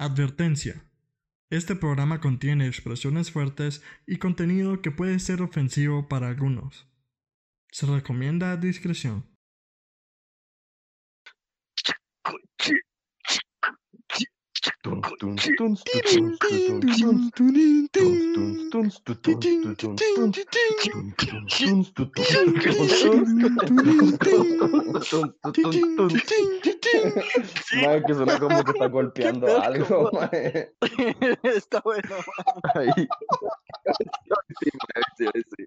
Advertencia. Este programa contiene expresiones fuertes y contenido que puede ser ofensivo para algunos. Se recomienda discreción. Mae, que suena como que está golpeando algo, mae. Está bueno. Ahí. Sí, mae, sí, sí.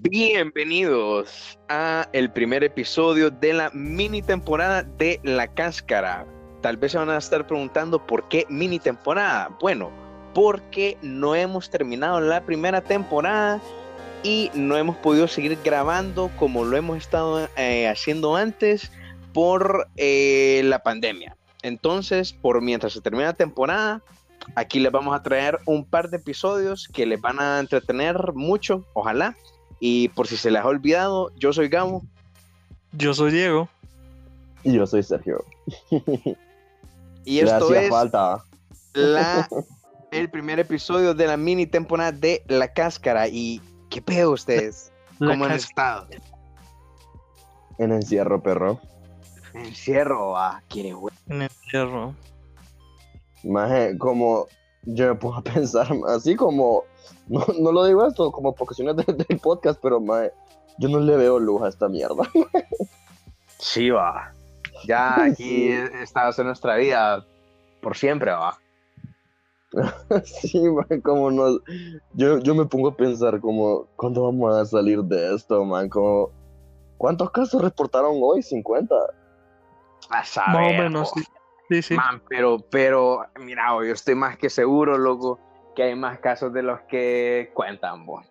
Bienvenidos a el primer episodio de la mini temporada de La Cáscara. Tal vez se van a estar preguntando por qué mini temporada. Bueno, porque no hemos terminado la primera temporada y no hemos podido seguir grabando como lo hemos estado eh, haciendo antes por eh, la pandemia. Entonces, por mientras se termina la temporada, aquí les vamos a traer un par de episodios que les van a entretener mucho, ojalá. Y por si se les ha olvidado, yo soy Gabo. Yo soy Diego. Y yo soy Sergio. Y esto Gracias, es falta. la, el primer episodio de la mini temporada de La Cáscara. ¿Y qué pedo ustedes? La ¿Cómo han estado? En encierro, perro. Encierro, ah, quiere güey. En el hierro. Maje, como yo me pongo a pensar, así como, no, no lo digo esto como por cuestiones de- del podcast, pero maje, yo no le veo luz a esta mierda. Sí, va. Ya aquí a ser nuestra vida por siempre, va. Sí, man, como no. Yo, yo me pongo a pensar como, ¿cuándo vamos a salir de esto, man? Como, ¿cuántos casos reportaron hoy? ¿50? A Más saber, o menos, sí. Sí, sí. Man, pero, pero, mira, yo estoy más que seguro, loco, que hay más casos de los que cuentan, vos.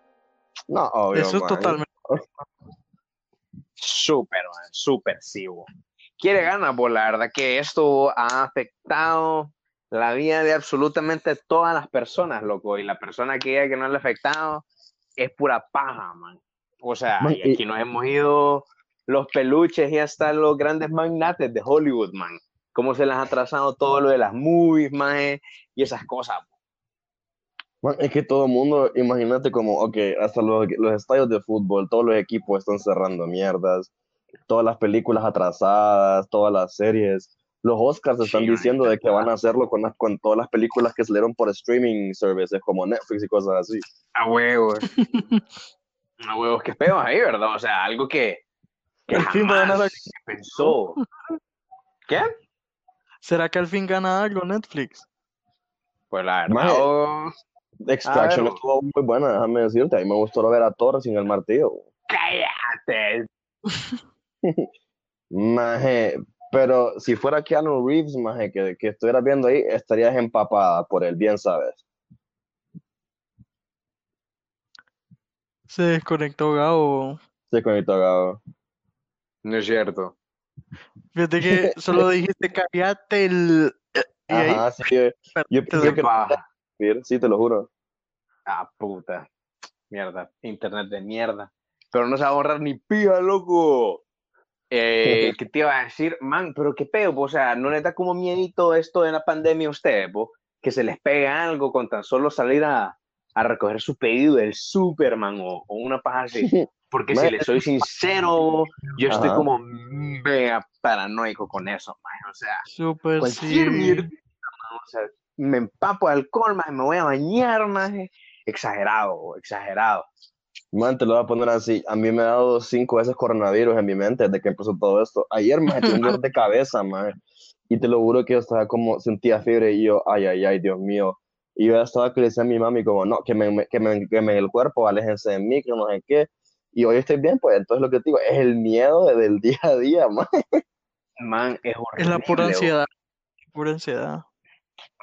No, obvio, Eso es man. totalmente. Súper, man, súper, sí, vos. Quiere ganas, vos, la verdad que esto ha afectado la vida de absolutamente todas las personas, loco, y la persona que que no le ha afectado es pura paja, man. O sea, Man, y y- aquí nos hemos ido los peluches y hasta los grandes magnates de Hollywood, man. Cómo se les ha atrasado todo lo de las movies, man, y esas cosas. Man, es que todo el mundo, imagínate como, ok, hasta los, los estadios de fútbol, todos los equipos están cerrando mierdas, todas las películas atrasadas, todas las series. Los Oscars están Sí, diciendo de que van a hacerlo con, las- con todas las películas que salieron por streaming services como Netflix y cosas así. A huevos. a huevos, qué peor ahí, ¿verdad? O sea, algo que, que Al fin va a pensó. ¿Qué? ¿Será que al fin gana algo Netflix? Pues la verdad, oh, Extraction ver. estuvo muy buena, déjame decirte. A mí me gustó ver a Thor sin el martillo. cállate. Maje, pero si fuera Keanu Reeves, maje, que, que estuvieras viendo ahí, estarías empapada por él, bien sabes. Se desconectó Gabo. Se conectó Gabo. No es cierto. Fíjate que solo dijiste cállate el. Y ahí Ajá, sí, yo, yo te pensé doy que no sí, te lo juro. Ah, puta. Mierda. Internet de mierda. Pero no se va a borrar ni pija, loco. Eh, ¿Qué te iba a decir? Man, pero qué pedo, po? o sea, ¿no les da como miedito esto de la pandemia a ustedes, po? Que se les pega algo con tan solo salir a, a recoger su pedido del Superman o, o una paja así. Porque si les soy sincero, yo estoy Ajá. como mega paranoico con eso, man. O sea, Super cualquier sí. mierda, man, o sea, me empapo de alcohol, man, me voy a bañar, man. Exagerado, exagerado. Man, te lo voy a poner así. A mí me ha dado cinco veces coronavirus en mi mente desde que empezó todo esto. Ayer me tenía un dolor de cabeza, man. Y te lo juro que yo estaba como, sentía fiebre y yo, ay, ay, ay, Dios mío. Y yo estaba que le decía a mi mami como, no, que me, que me, que me el cuerpo, aléjense de mí, que no sé qué. Y hoy estoy bien, pues entonces lo que te digo es el miedo de- del día a día, man. Man, es Es horrible. la pura bo. ansiedad. Pura ansiedad.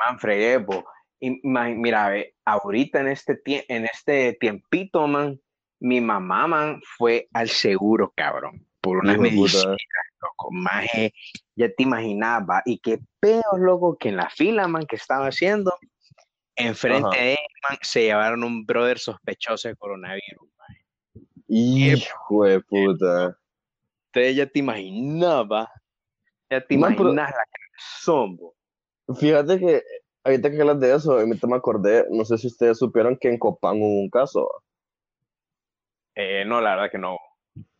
Man, fregué, po. Y, man, mira, ve, ahorita en este, tie- en este tiempito, man, mi mamá, man, fue al seguro, cabrón, por unas medicinas, loco, maje, ya te imaginaba, y qué peor, loco, que en la fila, man, que estaba haciendo, enfrente Ajá. de él, man, se llevaron un brother sospechoso de coronavirus, man. Hijo de puta. Entonces ya te imaginaba, ya te Man, pero- imaginas la que son, bo. Fíjate que ahorita que hablas de eso, ahorita me acordé, no sé si ustedes supieron que en Copán hubo un caso. Eh, no, la verdad que no.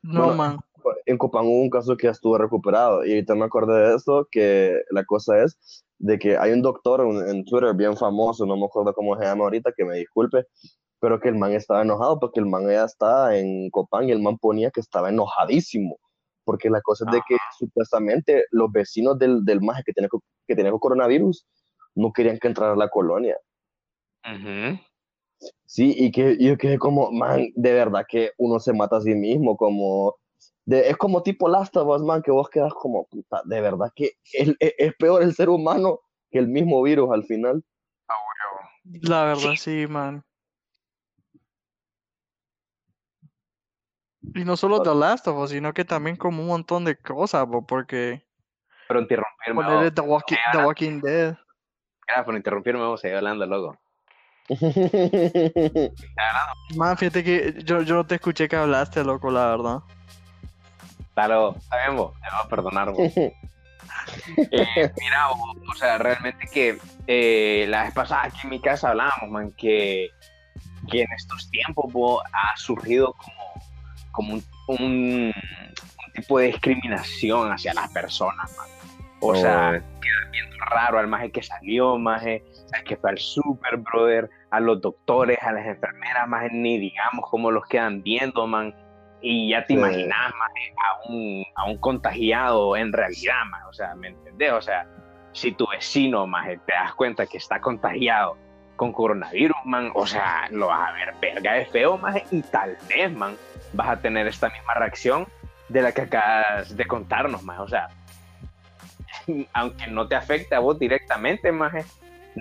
No, Bueno, man. En Copán hubo un caso que ya estuvo recuperado y ahorita me acordé de esto, que la cosa es de que hay un doctor en, en Twitter bien famoso, no me acuerdo cómo se llama ahorita, que me disculpe, pero que el man estaba enojado porque el man ya está en Copán y el man ponía que estaba enojadísimo, porque la cosa es de que supuestamente los vecinos del, del maje que tenía, que tenía coronavirus no querían que entrara a la colonia. Ujú. Sí, y que y yo quedé como, man, de verdad que uno se mata a sí mismo, como, de, es como tipo Last of Us, man, que vos quedas como, puta, de verdad que es, es- es peor el ser humano que el mismo virus al final. La verdad, sí, man. Y no solo The Last of Us, sino que también como un montón de cosas, bo, porque Pero interrumpirme, ponerle. The Walking, The Walking Dead. Gracias por interrumpirme, vos, seguí hablando, loco. Man, fíjate que yo, yo no te escuché que hablaste, loco, la verdad. Bien, vos. Te voy a perdonar, vos. Eh, mira, vos, o sea, realmente que eh, la vez pasada aquí en mi casa hablábamos, man, que, que en estos tiempos vos, ha surgido como, como un, un- un tipo de discriminación hacia las personas, man. O sea, queda bien raro al maje que salió, maje, al que fue al super, brother, a los doctores, a las enfermeras, maje, ni digamos cómo los quedan viendo, man. Y ya te Sí. imaginas, maje, a un, a un contagiado en realidad, maje. O sea, ¿me entendés? O sea, si tu vecino, maje, te das cuenta que está contagiado con coronavirus, man, o sea, lo vas a ver verga de feo, maje, y tal vez, man, vas a tener esta misma reacción de la que acabas de contarnos, maje. O sea, aunque no te afecte a vos directamente, maje,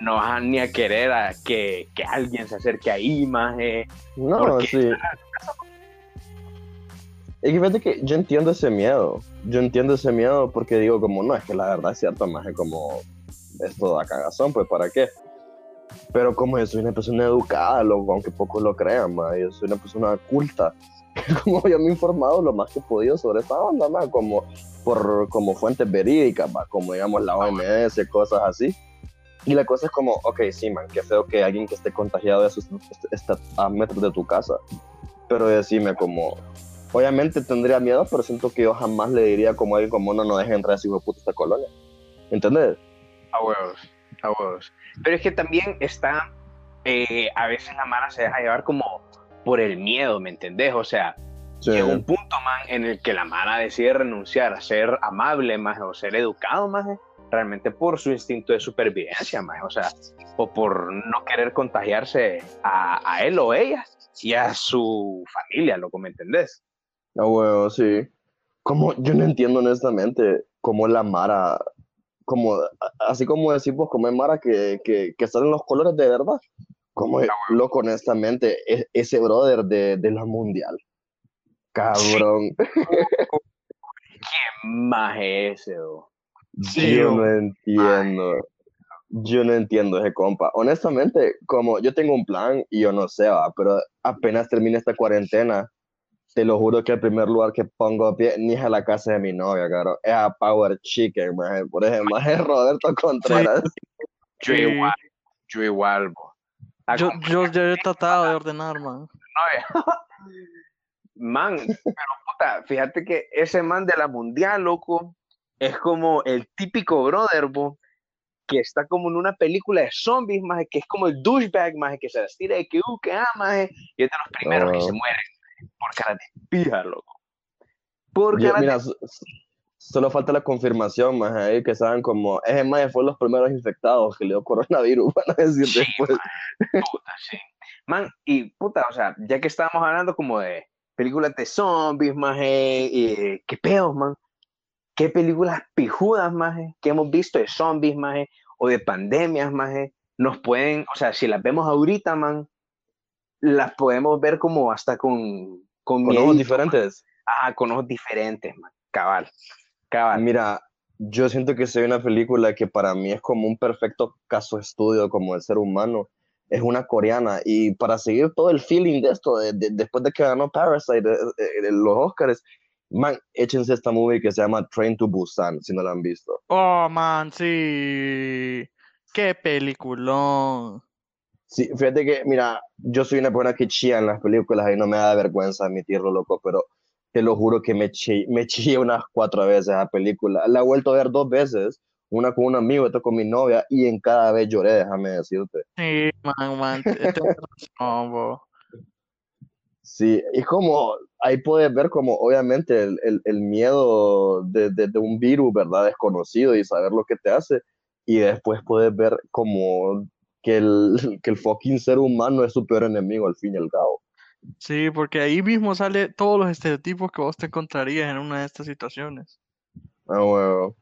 no vas ni a querer a que, que alguien se acerque ahí, maje. No, Porque- sí. Y fíjate que yo entiendo ese miedo. Yo entiendo ese miedo porque digo, como no, es que la verdad es cierto, más como esto da cagazón, pues ¿para qué? Pero como yo soy una persona educada, loco, aunque pocos lo crean, yo soy una persona culta. Como yo me he informado lo más que he podido sobre esta onda, como por como fuentes verídicas, ma, como digamos la OMS, cosas así. Y la cosa es como, ok, sí, man, qué feo que alguien que esté contagiado de esté a metros de tu casa. Pero decime como, obviamente tendría miedo, pero siento que yo jamás le diría como alguien como, no, no deje entrar a hijo de puta esta colonia. ¿Entendés? A huevos, a huevos. Pero es que también está, eh, a veces la mara se deja llevar como por el miedo, ¿me entendés? O sea, Sí. llega un punto, man, en el que la mara decide renunciar a ser amable, más o ser educado, más realmente por su instinto de supervivencia, o sea, o por no querer contagiarse a, a él o ella y a su familia, loco, ¿me entendés? Ah, huevo, sí. Como, yo no entiendo honestamente cómo la Mara, como, así como decimos, como es Mara que, que, que salen los colores de verdad. Como, loco, honestamente, e- ese brother de, de la mundial. Cabrón. ¿Qué más es ese, o? Sí, yo no entiendo. Yo no entiendo ese compa. Honestamente, como yo tengo un plan y yo no sé, va, pero apenas termine esta cuarentena, te lo juro que el primer lugar que pongo pie ni es a la casa de mi novia, caro. Es a Power Chicken. Por ejemplo, es Roberto Contreras. Yo igual, yo igual, bo. Yo, yo, yo he tratado de ordenar, man. Man, pero puta, fíjate que ese man de la mundial, loco, es como el típico brother, bo, que está como en una película de zombies, más que es como el douchebag, más que se las tira de que, uh, que maje, y es de los primeros que Oh. se mueren por cara de pija, loco. Por Yo- cara mira, de... so- so- solo falta la confirmación, más ahí que saben como, ese maje fue los primeros infectados que le dio coronavirus, van a decir Sí, después. man, puta, sí. Man, y puta, o sea, ya que estábamos hablando como de películas de zombies, maje, y qué pedos, man. ¿Qué películas pijudas, maje, que hemos visto de zombies, maje, o de pandemias, maje, nos pueden, o sea, si las vemos ahorita, man, las podemos ver como hasta con, con, Con ojos diferentes. Ah, con ojos diferentes, man. Cabal, cabal. Mira, yo siento que soy una película que para mí es como un perfecto caso estudio como el ser humano. Es una coreana y para seguir todo el feeling de esto, de- de- después de que ganó Parasite, eh, eh, los Oscars, man, échense esta movie que se llama Train to Busan, si no la han visto. Oh, man, sí. Qué peliculón. Sí, fíjate que, mira, yo soy una persona que chía en las películas y no me da vergüenza admitirlo, loco, pero te lo juro que me chi- me chillé unas cuatro veces esa película. La he vuelto a ver dos veces, una con un amigo, otra con mi novia, y en cada vez lloré, déjame decirte. Sí, man, man, te- tenés razón. Sí, y como ahí puedes ver como obviamente el, el- el miedo de, de- de un virus, ¿verdad? Desconocido y saber lo que te hace. Y después puedes ver como que el, que el fucking ser humano es su peor enemigo al fin y al cabo. Sí, porque ahí mismo sale todos los estereotipos que vos te encontrarías en una de estas situaciones. Ah, bueno.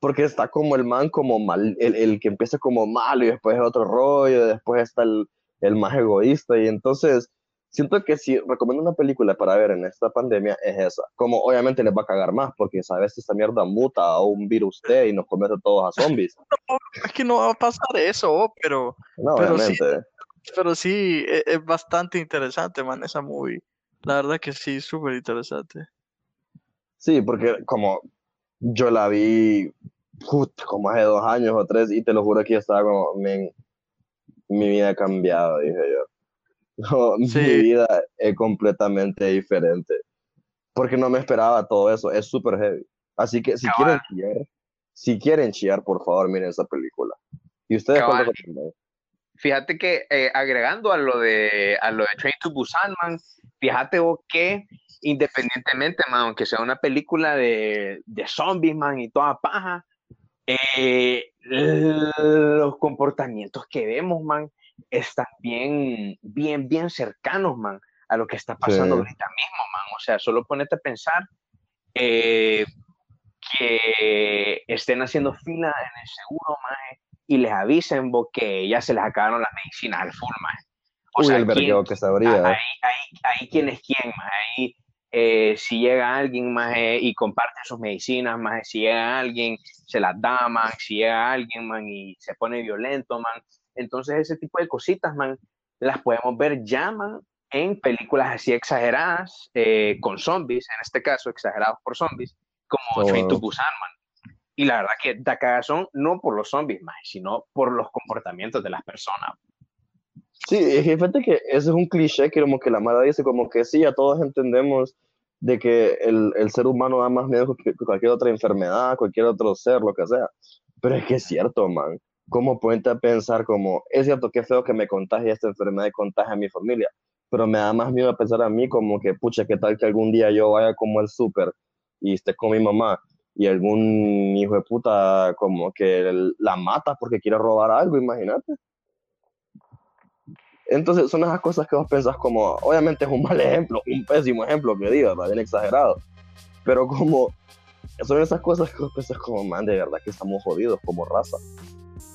Porque está como el man como mal, el, el que empieza como malo y después es otro rollo, después está el, el más egoísta. Y entonces siento que si recomiendo una película para ver en esta pandemia es esa. Como obviamente les va a cagar más porque sabes que esta mierda muta a un virus T y nos convierte todos a zombies. Es que no va a pasar eso, bo, pero, No, Pero sí. obviamente. pero sí, e- es, bastante interesante, man, esa movie. La verdad que sí, súper interesante. Sí, porque como yo la vi put, como hace dos años o tres y te lo juro que yo estaba como, "Men, mi vida ha cambiado, dije yo. No, Sí. Mi vida es completamente diferente. Porque no me esperaba todo eso, es súper heavy. Así que si quieren chillar, si quieren chillar, por favor, miren esa película. ¿Y ustedes recomiendan? Fíjate que eh, agregando a lo de a lo de Train to Busan, man, fíjate vos que independientemente, man, aunque sea una película de, de zombies, man, y toda paja, eh, los comportamientos que vemos, man, están bien, bien, bien cercanos, man, a lo que está pasando Sí. ahorita mismo, man. O sea, solo ponete a pensar eh, que estén haciendo fila en el seguro, man, y les avisen vos, que ya se les acabaron las medicinas al full, man. O Uy, sea, el ¿quién- que se ahí, ahí, ahí quién es quién, más ahí eh, si llega alguien más y comparte sus medicinas, más si llega alguien se las da, man, si llega alguien, man, y se pone violento, man. Entonces ese tipo de cositas, man, las podemos ver ya, man, en películas así exageradas, eh, con zombies, en este caso exagerados por zombies, como Oh, Train to. Busan, man. Y la verdad que da cagazón no por los zombies, más, sino por los comportamientos de las personas. Sí, es que fíjate que ese es un cliché que como que la Mara dice como que sí, a todos entendemos de que el, el ser humano da más miedo que cualquier otra enfermedad, cualquier otro ser, lo que sea. Pero es que es cierto, man. ¿Cómo a pensar como, es cierto que feo que me contagie esta enfermedad y contagie a mi familia? Pero me da más miedo a pensar a mí como que, pucha, ¿qué tal que algún día yo vaya como al súper y esté con mi mamá y algún hijo de puta como que la mata porque quiere robar algo, imagínate? Entonces son esas cosas que vos pensás como, obviamente es un mal ejemplo, un pésimo ejemplo que diga, ¿verdad? bien exagerado, pero como son esas cosas que vos pensás como, man, de verdad que estamos jodidos como raza.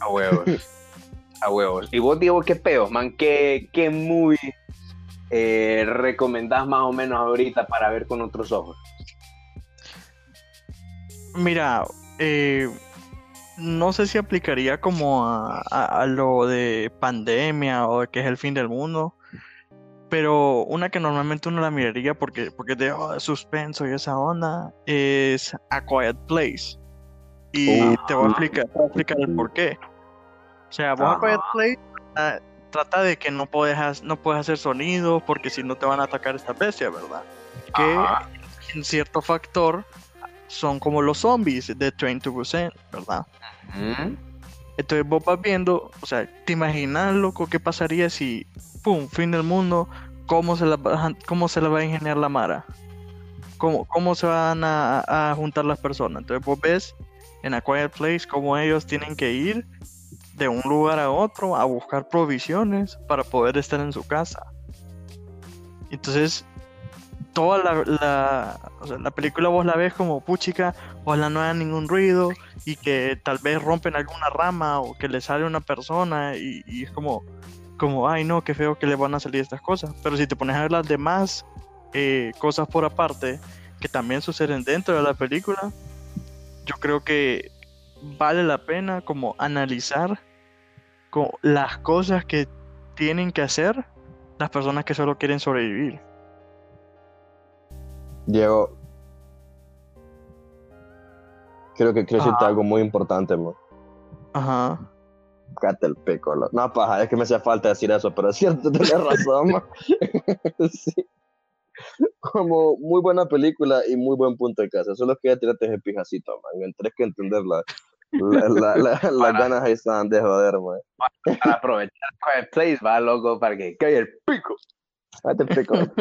A huevos. A huevos. Y vos, Diego, qué peos, man, qué, qué movie eh, recomendás más o menos ahorita para ver con otros ojos. Mira, eh, no sé si aplicaría como a, a- a lo de pandemia o de que es el fin del mundo, pero una que normalmente uno la miraría porque, porque de oh, suspenso y esa onda es A Quiet Place. Y te voy a explicar, te voy a explicar el por qué. O sea, vos A. Quiet Place trata de que no puedes, no puedes hacer sonido porque si no te van a atacar esta bestia, ¿verdad? Que Ajá. en cierto factor son como los zombies de Train to Busan, ¿verdad? Mm, Entonces vos vas viendo, o sea, ¿te imaginas, loco, qué pasaría si, pum, fin del mundo, cómo se la, va a- cómo se la va a ingeniar la Mara? ¿Cómo, cómo se van a, a juntar las personas? Entonces vos ves en A Quiet Place cómo ellos tienen que ir de un lugar a otro a buscar provisiones para poder estar en su casa. Entonces, toda la, la, película vos la ves como puchica, ojalá no haya ningún ruido y que tal vez rompen alguna rama o que le sale una persona y, y es como, como, ay no, qué feo que le van a salir estas cosas. Pero si te pones a ver las demás eh, cosas por aparte que también suceden dentro de la película, yo creo que vale la pena como analizar co- las cosas que tienen que hacer las personas que solo quieren sobrevivir. Diego, creo que quiero decirte algo muy importante, man. Ajá. Cállate el pico. lo- No, paja, es que me hacía falta decir eso, pero es cierto, tenés razón, man. Sí. Como muy buena película y muy buen punto de casa. Solo que ya tiraste ese pijacito, man. Tienes que entender la, la, la, la- las ganas ahí están de joder, man. Para aprovechar Quiet Place, va, loco, para que caiga el pico. Cállate el pico.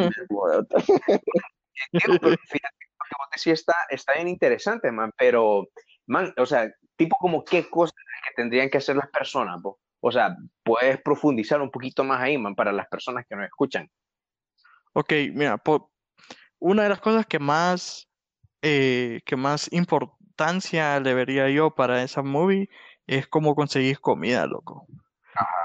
Fíjate que lo que vos decís está, está bien interesante, man, pero, man, o sea, tipo como qué cosas que tendrían que hacer las personas, po? O sea, puedes profundizar un poquito más ahí, man, para las personas que nos escuchan. Ok, mira, po- una de las cosas que más, eh, que más importancia le vería yo para esa movie es cómo conseguir comida, loco.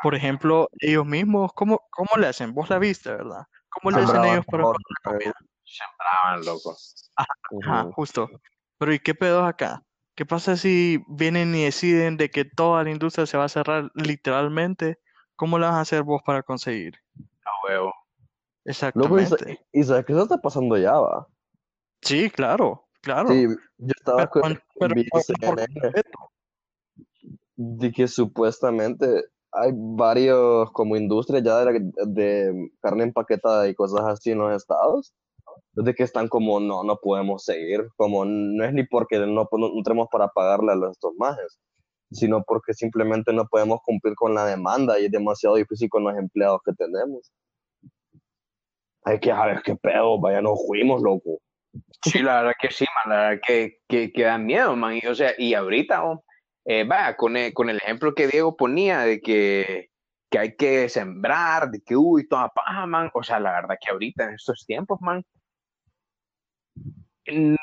Por ejemplo, ellos mismos, ¿cómo, cómo le hacen? Vos la viste, ¿verdad? ¿Cómo le hacen ellos para por- encontrar comida? Sembraban, loco. Ajá, justo. Pero ¿y qué pedos acá? ¿Qué pasa si vienen y deciden de que toda la industria se va a cerrar literalmente? ¿Cómo la vas a hacer vos para conseguir? A huevo. Loco, y, sa- Exactamente. y sabes que eso está pasando ya, va. Sí, claro, claro. Sí, yo estaba Pero, con pero vi ¿por CNN qué? de que supuestamente hay varios como industrias ya de, la- de carne empaquetada y cosas así en los estados, de que están como, no, no podemos seguir, como no es ni porque no, no, no tenemos para pagarle a los estos majes, sino porque simplemente no podemos cumplir con la demanda y es demasiado difícil con los empleados que tenemos. Hay que saber qué pedo, vaya, nos fuimos, loco. Sí, la verdad que sí, man, la verdad que, que, que da miedo, man. Y, o sea, y ahorita, oh, eh, vaya, con el, con el ejemplo que Diego ponía de que, que hay que sembrar, de que, uy, toda paja, man. O sea, la verdad que ahorita en estos tiempos, man,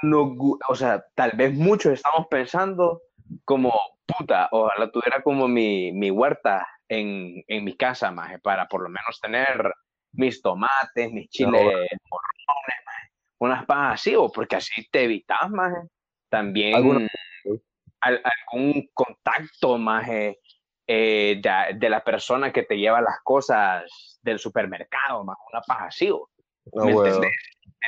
no, o sea, tal vez muchos estamos pensando como, puta, ojalá tuviera como mi, mi huerta en, en mi casa, maje, para por lo menos tener mis tomates, mis chiles maje, unas pajas así, o porque así te evitas, maje, también Alguna- al- algún contacto, maje, eh, de, de la persona que te lleva las cosas del supermercado, más una paja así, No, ¿Me huevo. entendés?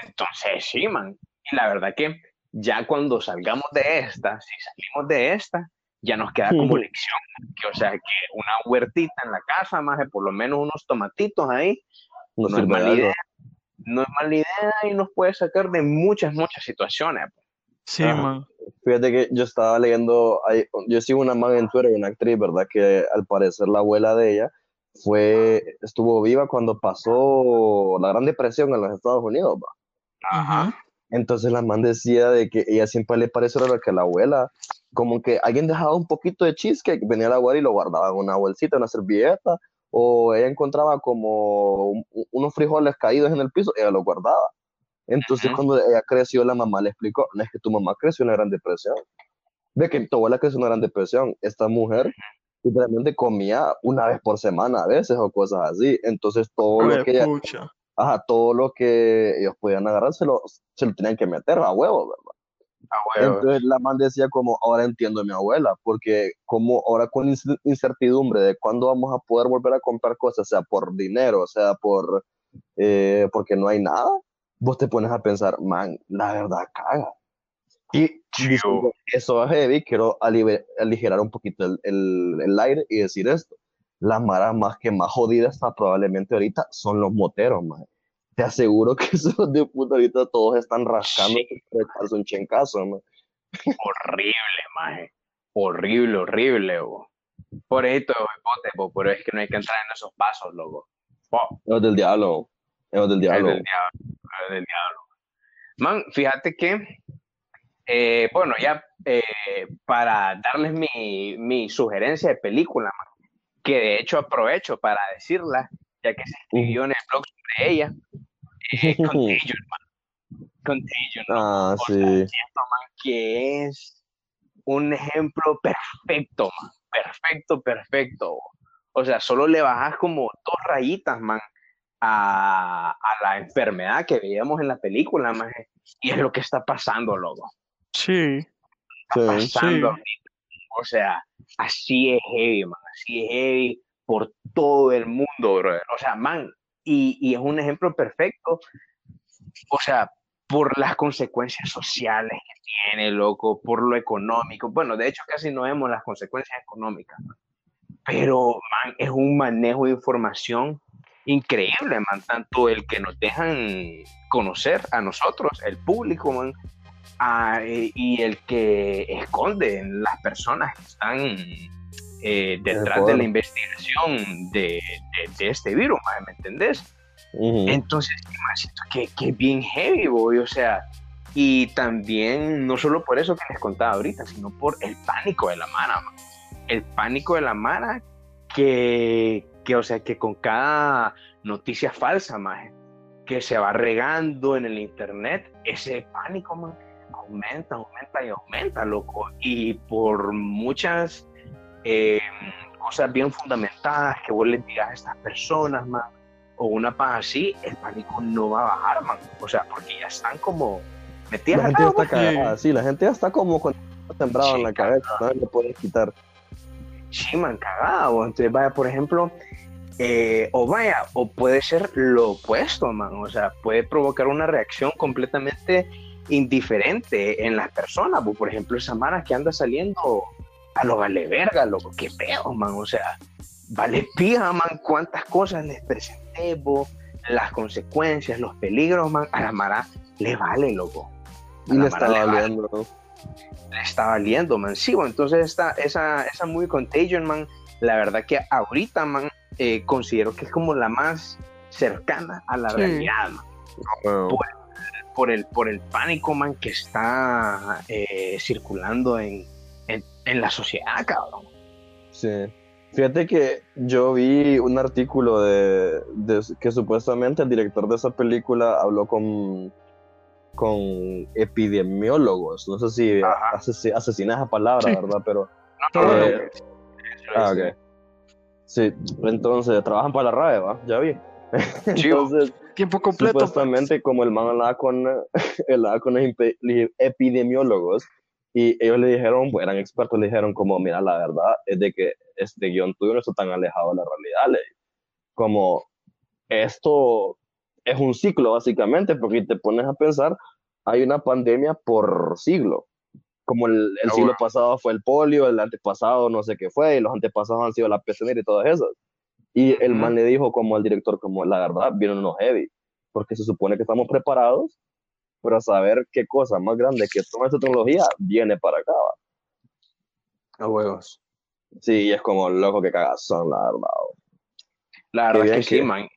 Entonces, sí, man. Y la verdad que ya cuando salgamos de esta, si salimos de esta, ya nos queda como lección. Que, o sea, que una huertita en la casa, más por lo menos unos tomatitos ahí, No no es mala idea. No es mala idea y nos puede sacar de muchas, muchas situaciones. Sí, Ajá. man. Fíjate que yo estaba leyendo, yo sigo una man en Twitter, una actriz, ¿verdad? Que al parecer la abuela de ella fue, estuvo viva cuando pasó la Gran Depresión en los Estados Unidos, ¿va? Ujú. Entonces la man decía de que ella siempre le pareció raro que la abuela, como que alguien dejaba un poquito de cheesecake, venía la abuela y lo guardaba en una bolsita, en una servilleta, o ella encontraba como un- unos frijoles caídos en el piso, ella los guardaba. Entonces cuando ella creció, la mamá le explicó, no es que tu mamá creció en una gran depresión, de que tu abuela creció en una gran depresión, esta mujer literalmente comía una vez por semana a veces o cosas así, entonces todo lo que ella- ajá, todo lo que ellos podían agarrar se lo, se lo tenían que meter a huevo, ¿verdad? A huevo. Entonces la man decía como, ahora entiendo a mi abuela, porque como ahora con incer- incertidumbre de cuándo vamos a poder volver a comprar cosas, sea por dinero, sea por, eh, porque no hay nada, vos te pones a pensar, man, la verdad caga. Y diciendo, eso es heavy, quiero aligerar un poquito el, el- el aire y decir esto. La mara más que más jodida está probablemente ahorita son los moteros, man. Te aseguro que esos de puta ahorita todos están rascando para un chencazo, man. horrible, maje. Horrible, horrible, bo. Por esto, hipote, bo, pero es que no hay que entrar en esos pasos, loco. Bo, Es del diablo. Es del es diablo. del diablo, es del diablo. Man, fíjate que, eh, bueno, ya eh, para darles mi, mi sugerencia de película, man, que de hecho aprovecho para decirla, ya que se escribió en el blog sobre ella, eh, Contagion, man. Contagion, ¿no? Ah, sea, sí. siento, man, que es un ejemplo perfecto, man. Perfecto, perfecto. O sea, solo le bajas como dos rayitas, man, a, a la enfermedad que veíamos en la película, man. Y es lo que está pasando, loco. Sí, Sí. Pasando ahorita. O sea, así es heavy, man. Así es heavy por todo el mundo, brother. O sea, man. Y, y es un ejemplo perfecto. O sea, por las consecuencias sociales que tiene, loco, por lo económico. Bueno, de hecho, casi no vemos las consecuencias económicas. pero, man, es un manejo de información increíble, man, tanto el que nos dejan conocer a nosotros, el público, man, y el que esconde las personas que están eh, detrás de la investigación de, este virus, man, ¿me entendés? Entonces, que, que bien heavy, boy, o sea, y también, no solo por eso que les contaba ahorita, sino por el pánico de la mara, el pánico de la mara que, que, o sea, que con cada noticia falsa, más que se va regando en el internet, ese pánico, man, aumenta, aumenta y aumenta, loco. Y por muchas eh, cosas bien fundamentadas que vos le digas a estas personas, man, o una paz así, el pánico no va a bajar, man. O sea, porque ya están como metidas. La gente ya está cagada, sí, la gente ya está como con sembrado en la cabeza, no le puedes quitar. Sí, man, cagado. Entonces, vaya, por ejemplo, eh, o vaya, o puede ser lo opuesto, man. O sea, puede provocar una reacción completamente indiferente en las personas. Por ejemplo, esa mara que anda saliendo a lo vale verga, loco. Qué pedo, man. O sea, vale pija, man. Cuántas cosas les presenté, vos. Las consecuencias, los peligros, man. A la mara le vale, loco. y le está valiendo, ¿no? Le está valiendo, man. Sí, bueno, entonces esta, esa, esa movie Contagion, man, la verdad que ahorita, man, eh, considero que es como la más cercana a la realidad, Por, el, por el pánico, man, que está eh, circulando en, en, la sociedad, cabrón. Sí. Fíjate que yo vi un artículo de, que supuestamente el director de esa película habló con, con epidemiólogos. No sé si asesinas a palabra, ¿verdad? Pero. Eh, ah, ok. Sí, entonces trabajan para la RAE, ¿va? Ya vi. entonces, tiempo completo. Pues. Supuestamente, como el man hablaba con, con epidemiólogos y ellos le dijeron, pues, eran expertos, le dijeron como, mira, la verdad es de que este guion tuyo no está tan alejado de la realidad. Como esto es un ciclo, básicamente, porque te pones a pensar, hay una pandemia por siglo como el, el ah, siglo pasado fue el polio, el antepasado no sé qué fue, y los antepasados han sido la peste y todas esas. Y el man le dijo como al director, como la verdad, vienen unos heavy, porque se supone que estamos preparados para saber qué cosa más grande que toda esta tecnología viene para acá. A huevos. Sí, es como loco que cagazón, la verdad. La verdad es que, sí, man.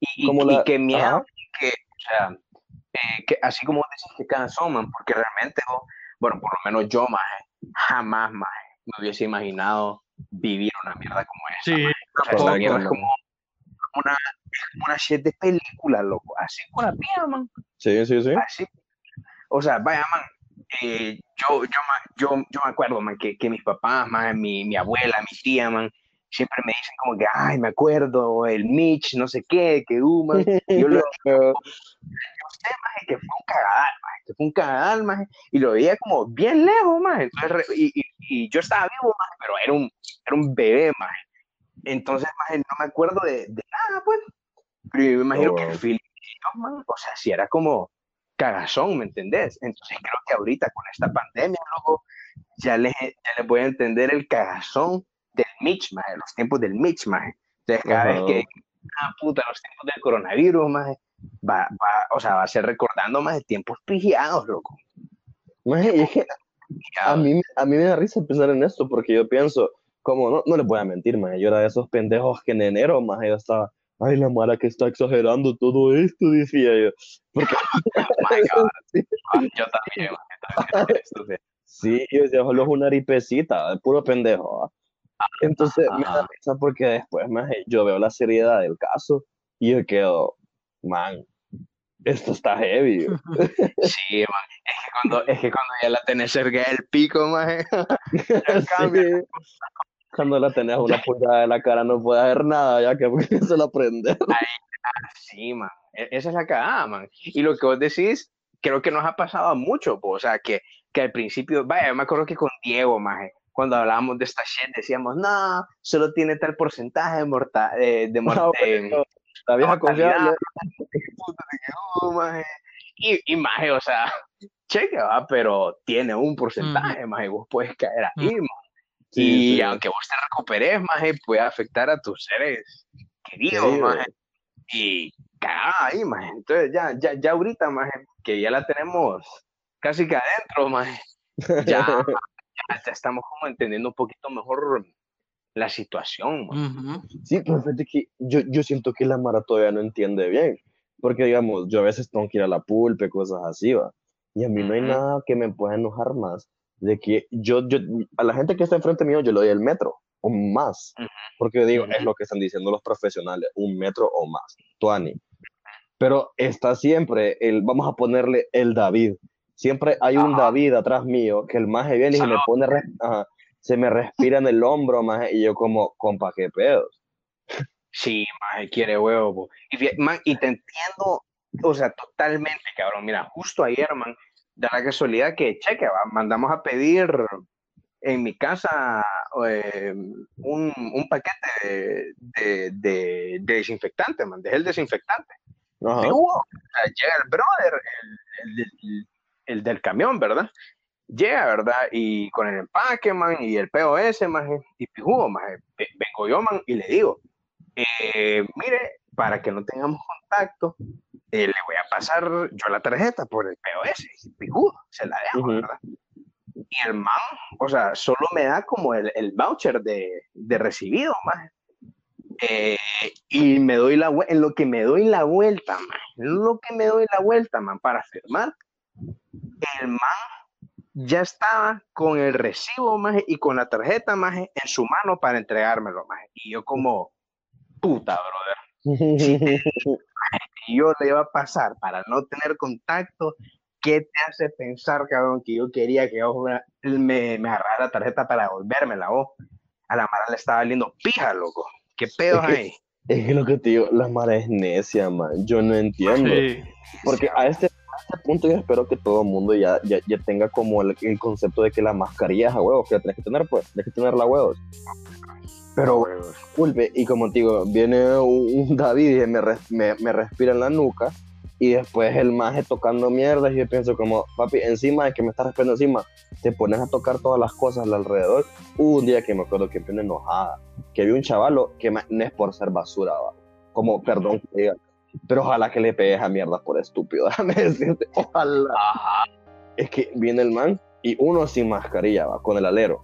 Y, como y, que miedo, que, o sea, eh, que así como dices que cagazón, man, porque realmente bueno, por lo menos yo, más jamás, más me hubiese imaginado vivir una mierda como esa. Sí, es como una, una shit de película, loco. Así con la pía, man. Sí, sí, sí. Así. O sea, vaya, man. Eh, yo, yo, yo, yo me acuerdo, man, que, que mis papás, man, mi, mi abuela, mi tía, man, siempre me dicen como que, ay, me acuerdo, el Mitch, no sé qué, que man. Yo lo digo, que fue un cagadal, que fue un cagadal, más y lo veía como bien lejos, más entonces, y, y, yo estaba vivo, más pero era un, era un bebé, más entonces, más no me acuerdo de, de nada, pues, pero yo me imagino oh. que el film, o sea, si era como cagazón, ¿me entendés? Entonces creo que ahorita con esta pandemia, luego, ya les, ya les voy a entender el cagazón del Mitch, más los tiempos del Mitch, más entonces cada vez que, ah, puta, los tiempos del coronavirus, más va, va, o sea, va a ser recordando más de tiempos pigiados, loco. a, mí, a mí me da risa pensar en esto porque yo pienso, como no, no les voy a mentir, más yo era de esos pendejos que en enero, más yo estaba, ay, la mara que está exagerando todo esto, decía yo. Porque... Ah, yo también, Sí, yo decía, solo es una ripecita, puro pendejo. Entonces me da risa porque después más yo veo la seriedad del caso y yo quedo, man, esto está heavy. Sí, man. Es que cuando, es que cuando ya la tenés cerca del pico, man, Cuando la tenés una pulgada de la cara no puede hacer nada, ya que se lo aprende. Sí, man. E, esa es la cagada, man. Y lo que vos decís, creo que nos ha pasado mucho, o sea, que, que al principio, vaya, yo me acuerdo que con Diego, man, cuando hablábamos de esta shit, decíamos, no, solo tiene tal porcentaje de mortal, eh, de, de, la vieja confiable. Y, y maje, o sea, cheque, va, pero tiene un porcentaje, más y vos puedes caer ahí, Sí, y sí. aunque vos te recuperes, maje, puede afectar a tus seres queridos, Querido. maje. Y cagada ahí, maje. Entonces ya, ya, ya ahorita, maje, que ya la tenemos casi que adentro, maje. Ya, ya, ya estamos como entendiendo un poquito mejor la situación, maje. Ujú. Sí, pero fíjate que yo, yo siento que la Mara todavía no entiende bien. Porque, digamos, yo a veces tengo que ir a la pulpe, cosas así, va. Y a mí no hay nada que me pueda enojar más de que yo, yo, a la gente que está enfrente mío, yo le doy el metro o más. Porque digo, es lo que están diciendo los profesionales, un metro o más. Tuani. Pero está siempre el, vamos a ponerle el David. Siempre hay un Ajá. David atrás mío que el maje viene y se me pone, ajá, se me respira en el hombro, maje, y yo como, compa, qué pedos. Sí, maje, quiere huevo. po. Y, man, y te entiendo, o sea, totalmente, cabrón. Mira, justo ayer, man, da la casualidad que, cheque, mandamos a pedir en mi casa eh, un, un paquete de, de, de- de desinfectante, man, gel desinfectante. Ajá. Llega el brother, el, el del- el del camión, ¿verdad? Llega, ¿verdad? Y con el empaque, man, y el POS, man, y pijudo, man, ve- vengo yo, man, y le digo, eh, mire, para que no tengamos contacto, eh, le voy a pasar yo la tarjeta por el POS, y pijudo, se la dejo, Ujú. ¿verdad? Y el man, o sea, solo me da como el, el voucher de, de recibido, man. Eh, y me doy la en lo que me doy la vuelta, man, en lo que me doy la vuelta, man, para firmar, el man ya estaba con el recibo, man, y con la tarjeta, man, en su mano para entregármelo, man. Y yo como, puta, brother, y yo le iba a pasar para no tener contacto, ¿qué te hace pensar, cabrón, que yo quería que yo me, me agarrara la tarjeta para devolvérmela, vos? A la Mara le estaba valiendo pija, loco. ¿Qué pedos Es que- hay? Es que lo que te digo, la Mara es necia, man. Yo no entiendo. Sí. Porque a este, a este punto yo espero que todo el mundo ya, ya, ya tenga como el, el concepto de que la mascarilla es a huevos, que la tenés que tener, pues, tienes que tenerla a huevos. Pero, disculpe, y como te digo, viene un, David y me, res- me, me respira en la nuca, y después el maje tocando mierdas, y yo pienso como, papi, encima de que me está respirando encima, te pones a tocar todas las cosas alrededor. Hubo un día que me acuerdo que vine enojada, que vi un chavalo que me- no es por ser basura, va, como, perdón pero ojalá que le pegues a mierdas por estúpido, déjame decirte, ojalá. Ajá, Es que viene el man, y uno sin mascarilla, va, con el alero.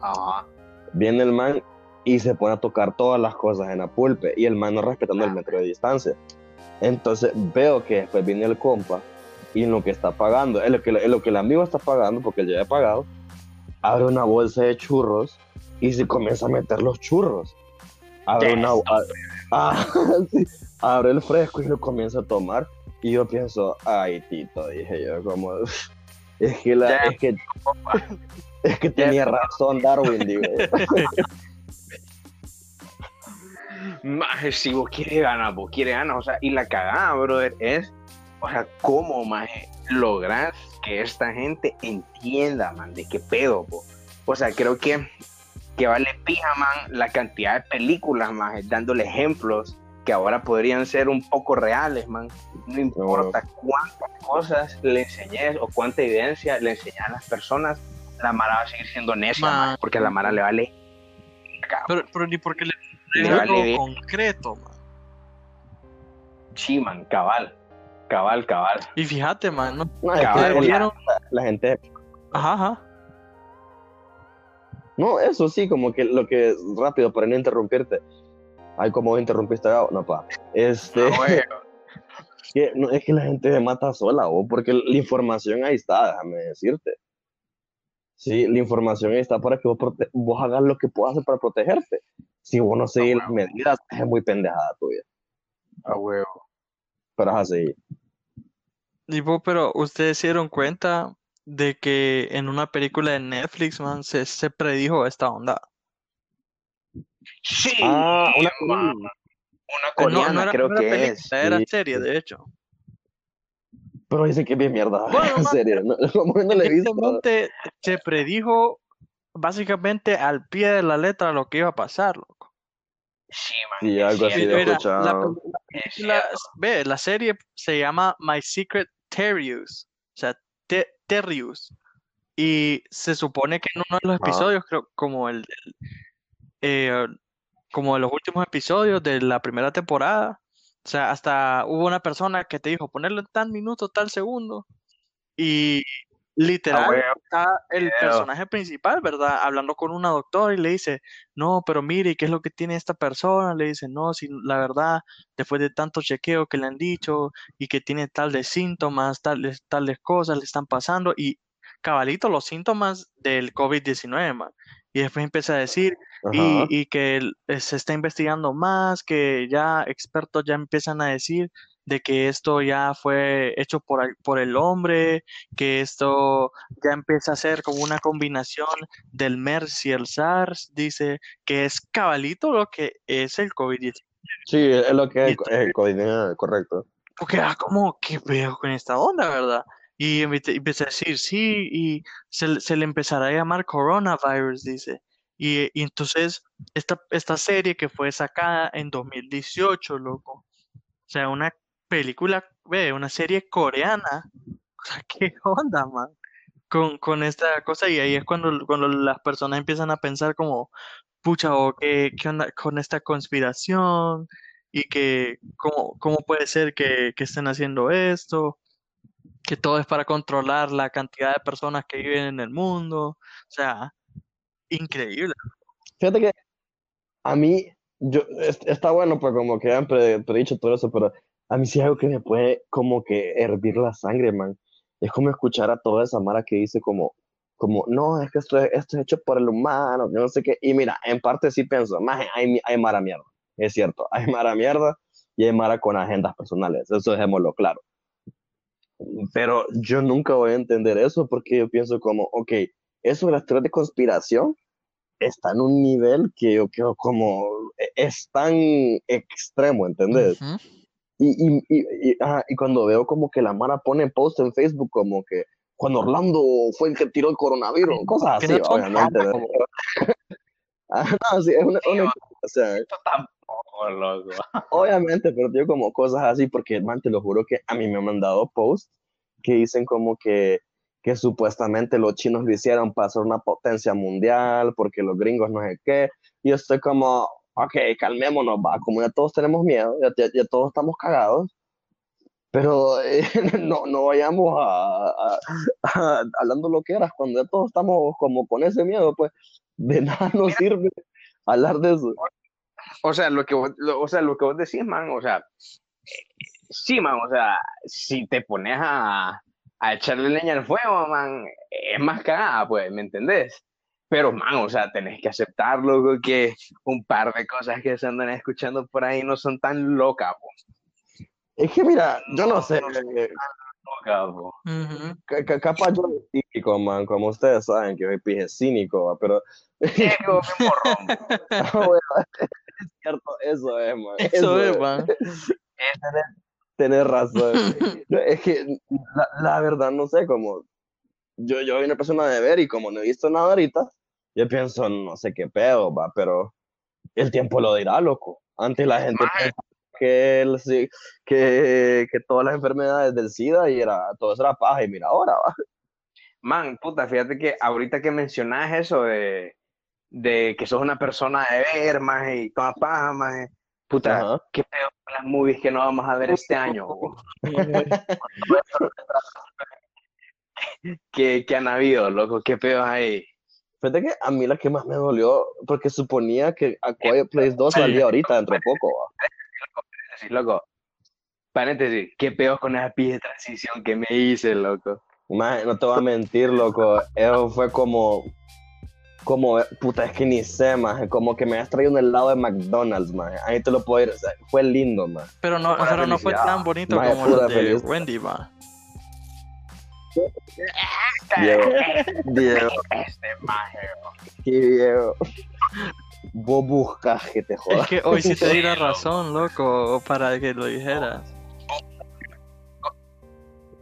ajá. Viene el man y se pone a tocar todas las cosas en la pulpe y el man no respetando el metro de distancia. Entonces veo que después viene el compa y en lo que está pagando, en lo que, en lo que el amigo está pagando, porque él ya había pagado, abre una bolsa de churros y se comienza a meter los churros. Abre una a- ah, sí, abre el fresco y lo comienza a tomar. Y yo pienso, ay Tito, dije yo, como es que la, es que es que tenía razón Darwin, digo. Maje, si vos quieres ganar, vos quieres ganar, o sea, y la cagada, brother, es, o sea, cómo, maje, lograr que esta gente entienda, man, de qué pedo, po. O sea, creo que, que vale pija, man, la cantidad de películas, maje, dándole ejemplos que ahora podrían ser un poco reales, man. No importa cuántas cosas le enseñes o cuánta evidencia le enseñas a las personas, la Mara va a seguir siendo necia, Man. porque a la Mara le vale. Pero, pero ni porque le Le vale concreto, man. Sí, man, cabal, cabal, cabal. Y fíjate, man, no No, Cabal, la- la gente Ajá, ajá. No, eso sí, como que lo que rápido para no interrumpirte. Ay, como vos interrumpiste a Gabo. No, pa. Este, Ah, bueno. que, no, es que la gente se mata sola, vos, porque la información ahí está, déjame decirte. Sí, la información ahí está para que vos, prote- vos hagas lo que puedas hacer para protegerte. Si vos no seguís las medidas, es muy pendejada tuya. A huevo. Pero es así. Y vos, pero ustedes se dieron cuenta de que en una película de Netflix, man, se, se predijo esta onda. Sí, Ah, una una Eh, coreana no, no era, creo no era que película, es. era sí, serie, de hecho. Pero dicen que es bien mierda. Bueno, en serio. No, no la he visto. Se predijo básicamente al pie de la letra lo que iba a pasar, loco. Sí, man. Sí, algo así de Mira, escuchado. la, ve, la serie se llama My Secret Terrius, o sea, Te- Terrius. Y se supone que en uno de los episodios, creo, como el, el- eh, como de los últimos episodios de la primera temporada, o sea, hasta hubo una persona que te dijo ponerlo en tal minuto, tal segundo, y literal huevo, está el personaje principal, ¿verdad? Hablando con una doctora y le dice, no, pero mire, ¿qué es lo que tiene esta persona? Le dice, no, si la verdad, después de tanto chequeo que le han dicho y que tiene tales síntomas, tales, tales cosas le están pasando, y cabalito los síntomas del COVID-19, man. Y después empieza a decir, y, y que eh, se está investigando más, que ya expertos ya empiezan a decir de que esto ya fue hecho por, por el hombre, que esto ya empieza a ser como una combinación del MERS y el SARS, dice que es cabalito lo que es el COVID-19. Sí, es lo que es el, el COVID, eh, correcto. Porque era como, ¿qué veo con esta onda, verdad? Y empe- empecé a decir, sí, y se, le- se le empezará a llamar coronavirus, dice. Y, y entonces, esta, esta serie que fue sacada en 2018, loco. O sea, una película, ve, una serie coreana. O sea, ¿qué onda, man? Con, con esta cosa, y ahí es cuando, cuando las personas empiezan a pensar como, pucha, o qué, qué onda con esta conspiración, y que cómo, cómo puede ser que, que estén haciendo esto, que todo es para controlar la cantidad de personas que viven en el mundo. O sea, increíble. Fíjate que a mí, yo, es- está bueno, pues como que han pre- predicho todo eso, pero a mí sí es algo que me puede como que hervir la sangre, man. Es como escuchar a toda esa mara que dice como, como, no, es que esto es, hecho por el humano, que no sé qué. Y mira, en parte sí pienso, más hay, hay mara mierda, es cierto, hay mara mierda y hay mara con agendas personales, eso dejémoslo claro. Pero yo nunca voy a entender eso porque yo pienso como, ok, eso de las teorías de conspiración está en un nivel que yo creo como e- es tan extremo, ¿entendés? Y, y, y, y, ajá, y cuando veo como que la Mara pone post en Facebook como que cuando Orlando fue el que tiró el coronavirus, cosas así, obviamente. ¿no? Ah, no, sí, es una, una- o sea, tampoco, loco. Obviamente, pero digo como cosas así, porque, man, te lo juro que a mí me han mandado posts que dicen como que, que supuestamente los chinos lo hicieron para ser una potencia mundial, porque los gringos no sé qué. Y yo estoy como, ok, calmémonos, va, como ya todos tenemos miedo, ya, ya- ya todos estamos cagados, pero eh, no, no vayamos a, a- a- hablando lo que eras, cuando ya todos estamos como con ese miedo, pues de nada nos sirve hablar de eso. O sea, lo que vos, lo- o sea, lo que vos decís, man, o sea, sí, man, o sea, si te pones a, a echarle leña al fuego, man, es más cagada, pues, ¿me entendés? Pero, man, o sea, tenés que aceptar, loco, que un par de cosas que se andan escuchando por ahí no son tan locas, po. Es que mira, yo no sé, eh, Locas, ca- capaz yo soy cínico, man, como ustedes saben que soy pije cínico, va, pero morrón. Ah, bueno, es cierto, eso es, man. Eso es, man. Tenés razón. No, Es que la, la verdad no sé, como yo, yo soy una persona de ver y como no he visto nada ahorita, yo pienso, no sé qué pedo, va, pero el tiempo lo dirá, loco. Antes la gente pensaba que, el que, que todas las enfermedades del SIDA y era, todo eso era paja, y mira ahora, va. Man, puta, fíjate que ahorita que mencionas eso de, de que sos una persona de ver, más y toda paja, más puta, Ajá. qué pedo con las movies que no vamos a ver este año, que, que han habido, loco, qué pedos hay. Fíjate que a mí la que más me dolió, porque suponía que A Quiet Place 2 salía ahorita dentro de poco, va. Paréntesis, loco. Paréntesis, qué pedos con esa pija de transición que me hice, loco. No te voy a mentir, loco. Eso fue como. Como, puta, es que ni sé, maje. Como que me has traído un helado de McDonald's, maje. Ahí te lo puedo ir. o sea, fue lindo, maje. Pero no, pero no fue tan bonito Vaya, como de. Wendy, va. Diego, Diego, Este maje, bo. Diego. Vos buscas que te Es jodas. que hoy sí te di la razón, loco, para que lo dijeras.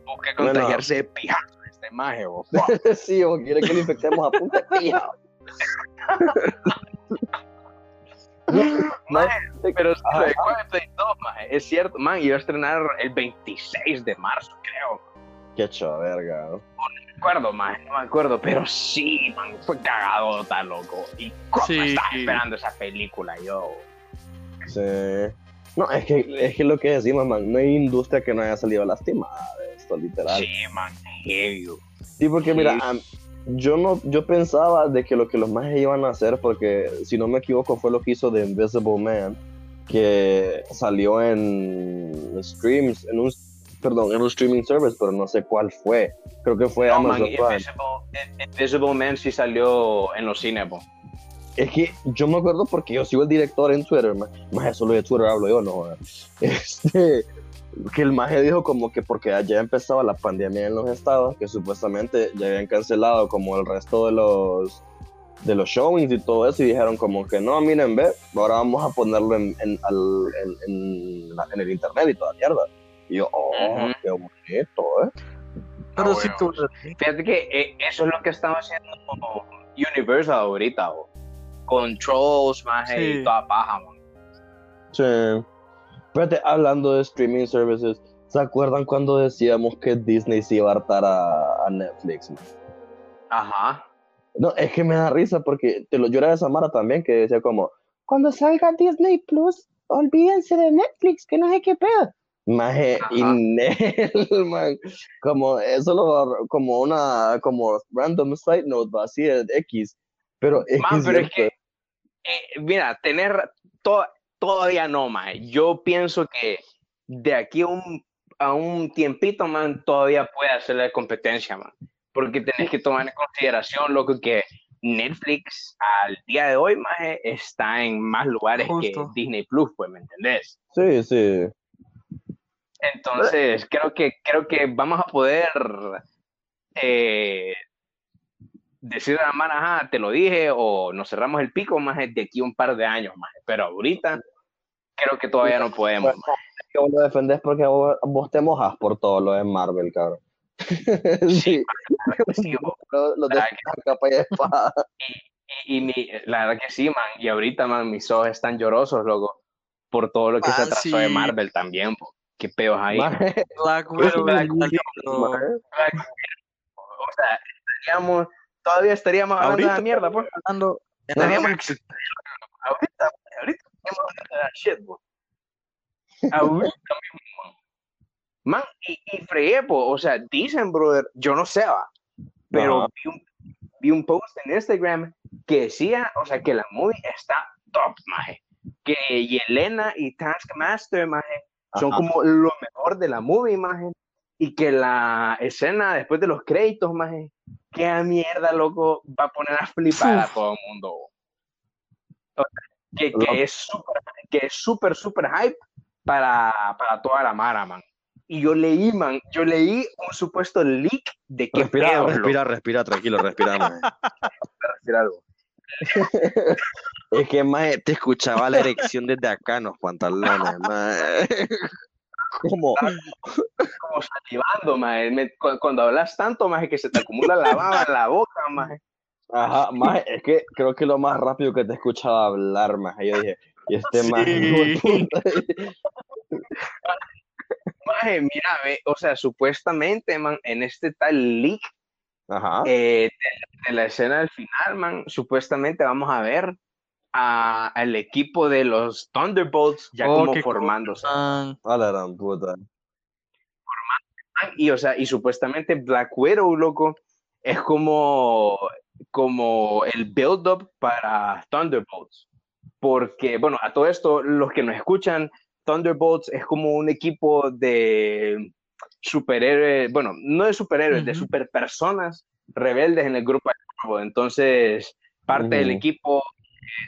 Busca Bueno. contagiarse de pija este maje, bo. sí, o quiere que lo infectemos a punta de pija. Maje, pero sí, Ajá. lo de Quiet Place 2, maje, es cierto, man, iba a estrenar el 26 de marzo, creo. Qué hecho verga. No me acuerdo, man, no me acuerdo, pero sí, man, fue cagado, tan loco. ¿Y cómo Sí. estaba esperando esa película yo? Sí. No, es que, es que lo que decimos, man, no hay industria que no haya salido lastimada de esto, literal. Sí, man, heavy. Sí, porque mira, yo no, yo pensaba de que lo que los más iban a hacer, porque si no me equivoco fue lo que hizo The Invisible Man, que salió en streams, en un, perdón, en un streaming service, pero no sé cuál fue. Creo que fue No, man, Amazon Prime. Invisible, Invisible Man sí salió en los cines, po. Es que yo me acuerdo porque yo sigo el director en Twitter, más, más solo de Twitter hablo yo, no. Este, que el maje dijo como que porque ya empezaba la pandemia en los estados, que supuestamente ya habían cancelado como el resto de los de los showings y todo eso, y dijeron como que no, miren, ve, ahora vamos a ponerlo en, en, al- en- en la- en el internet y toda mierda. Y yo, oh, qué bonito, ¿eh? Pero Ah, si bueno. tú. Fíjate que eh, eso es lo que estaba haciendo Universal ahorita, bo. Controls, más Sí. y toda paja, man. Sí. Espérate, hablando de streaming services, ¿se acuerdan cuando decíamos que Disney se iba a hartar a, a Netflix? man? Ajá. No, es que me da risa porque te lo llora de Samara también, que decía como, cuando salga Disney Plus, olvídense de Netflix, que no sé qué pedo. Maje, y Ajá. Nel, man, como eso lo, como una, como random side note, va, así de X, pero es Man, que pero es que, eh, mira, tener to- todavía no, man. Yo pienso que de aquí a un, a un tiempito, man, todavía puede hacerle competencia, man. Porque tenés que tomar en consideración, loco, que Netflix al día de hoy, man, está en más lugares Justo. que Disney Plus, pues, ¿me entendés? Sí, sí. Entonces, creo que, creo que vamos a poder eh, decir a la mano, ajá, te lo dije, o nos cerramos el pico más de aquí un par de años más. Pero ahorita creo que todavía no podemos. Bueno, es que vos lo defendés porque vos, vos te mojas por todo lo de Marvel, cabrón. sí. Sí. Lo, lo de ¿Verdad que- capa y espada. Y, y mi- la verdad que sí, man. Y ahorita, man, mis ojos están llorosos, loco, por todo lo que se Man, atrasó de. Marvel también, po. Qué peos ahí. Maje, Black Widow Black Widow. O sea, estaríamos, todavía estaríamos hablando de mierda, pues. hablando Estaríamos ahorita, ahorita estaríamos hablando de la shit, bo. Ahorita mismo, man. Y, y fregué, po, o sea, dicen, brother, yo no sé, va, pero vi un, vi un post en Instagram que decía, o sea, que la movie está top, maje. Que Yelena y Taskmaster, maje, son Ajá. como lo mejor de la movie, maje. Y que la escena después de los créditos, maje, qué mierda, loco, va a poner a flipar a todo el mundo. bo. O sea, que, que es súper, que es súper, súper hype para, para toda la mara, man. Y yo leí, man, yo leí un supuesto leak de que Respira, pedos, respira, respira, tranquilo, respira, decir algo. Es que, maje, te escuchaba la erección desde acá en los pantalones, maje. Como, Como salivando. Me- cu- cuando hablas tanto, maje, que se te acumula la baba en la boca, maje. ajá, maje, es que creo que lo más rápido que te escuchaba hablar, maje, yo dije, y este Sí. puta. Maje, mira, ve, o sea, supuestamente, man, en este tal leak Ajá, eh, de, de la escena del final, man, supuestamente vamos a ver a- al equipo de los Thunderbolts ya Oh, como qué cool, formándose. man. a la gran puta. Y, o sea, y supuestamente Black Widow, loco, es como, como el build-up para Thunderbolts. Porque, bueno, a todo esto, los que nos escuchan, Thunderbolts es como un equipo de superhéroes, bueno, no de superhéroes, de superpersonas rebeldes en el grupo de Marvel. Entonces, parte del equipo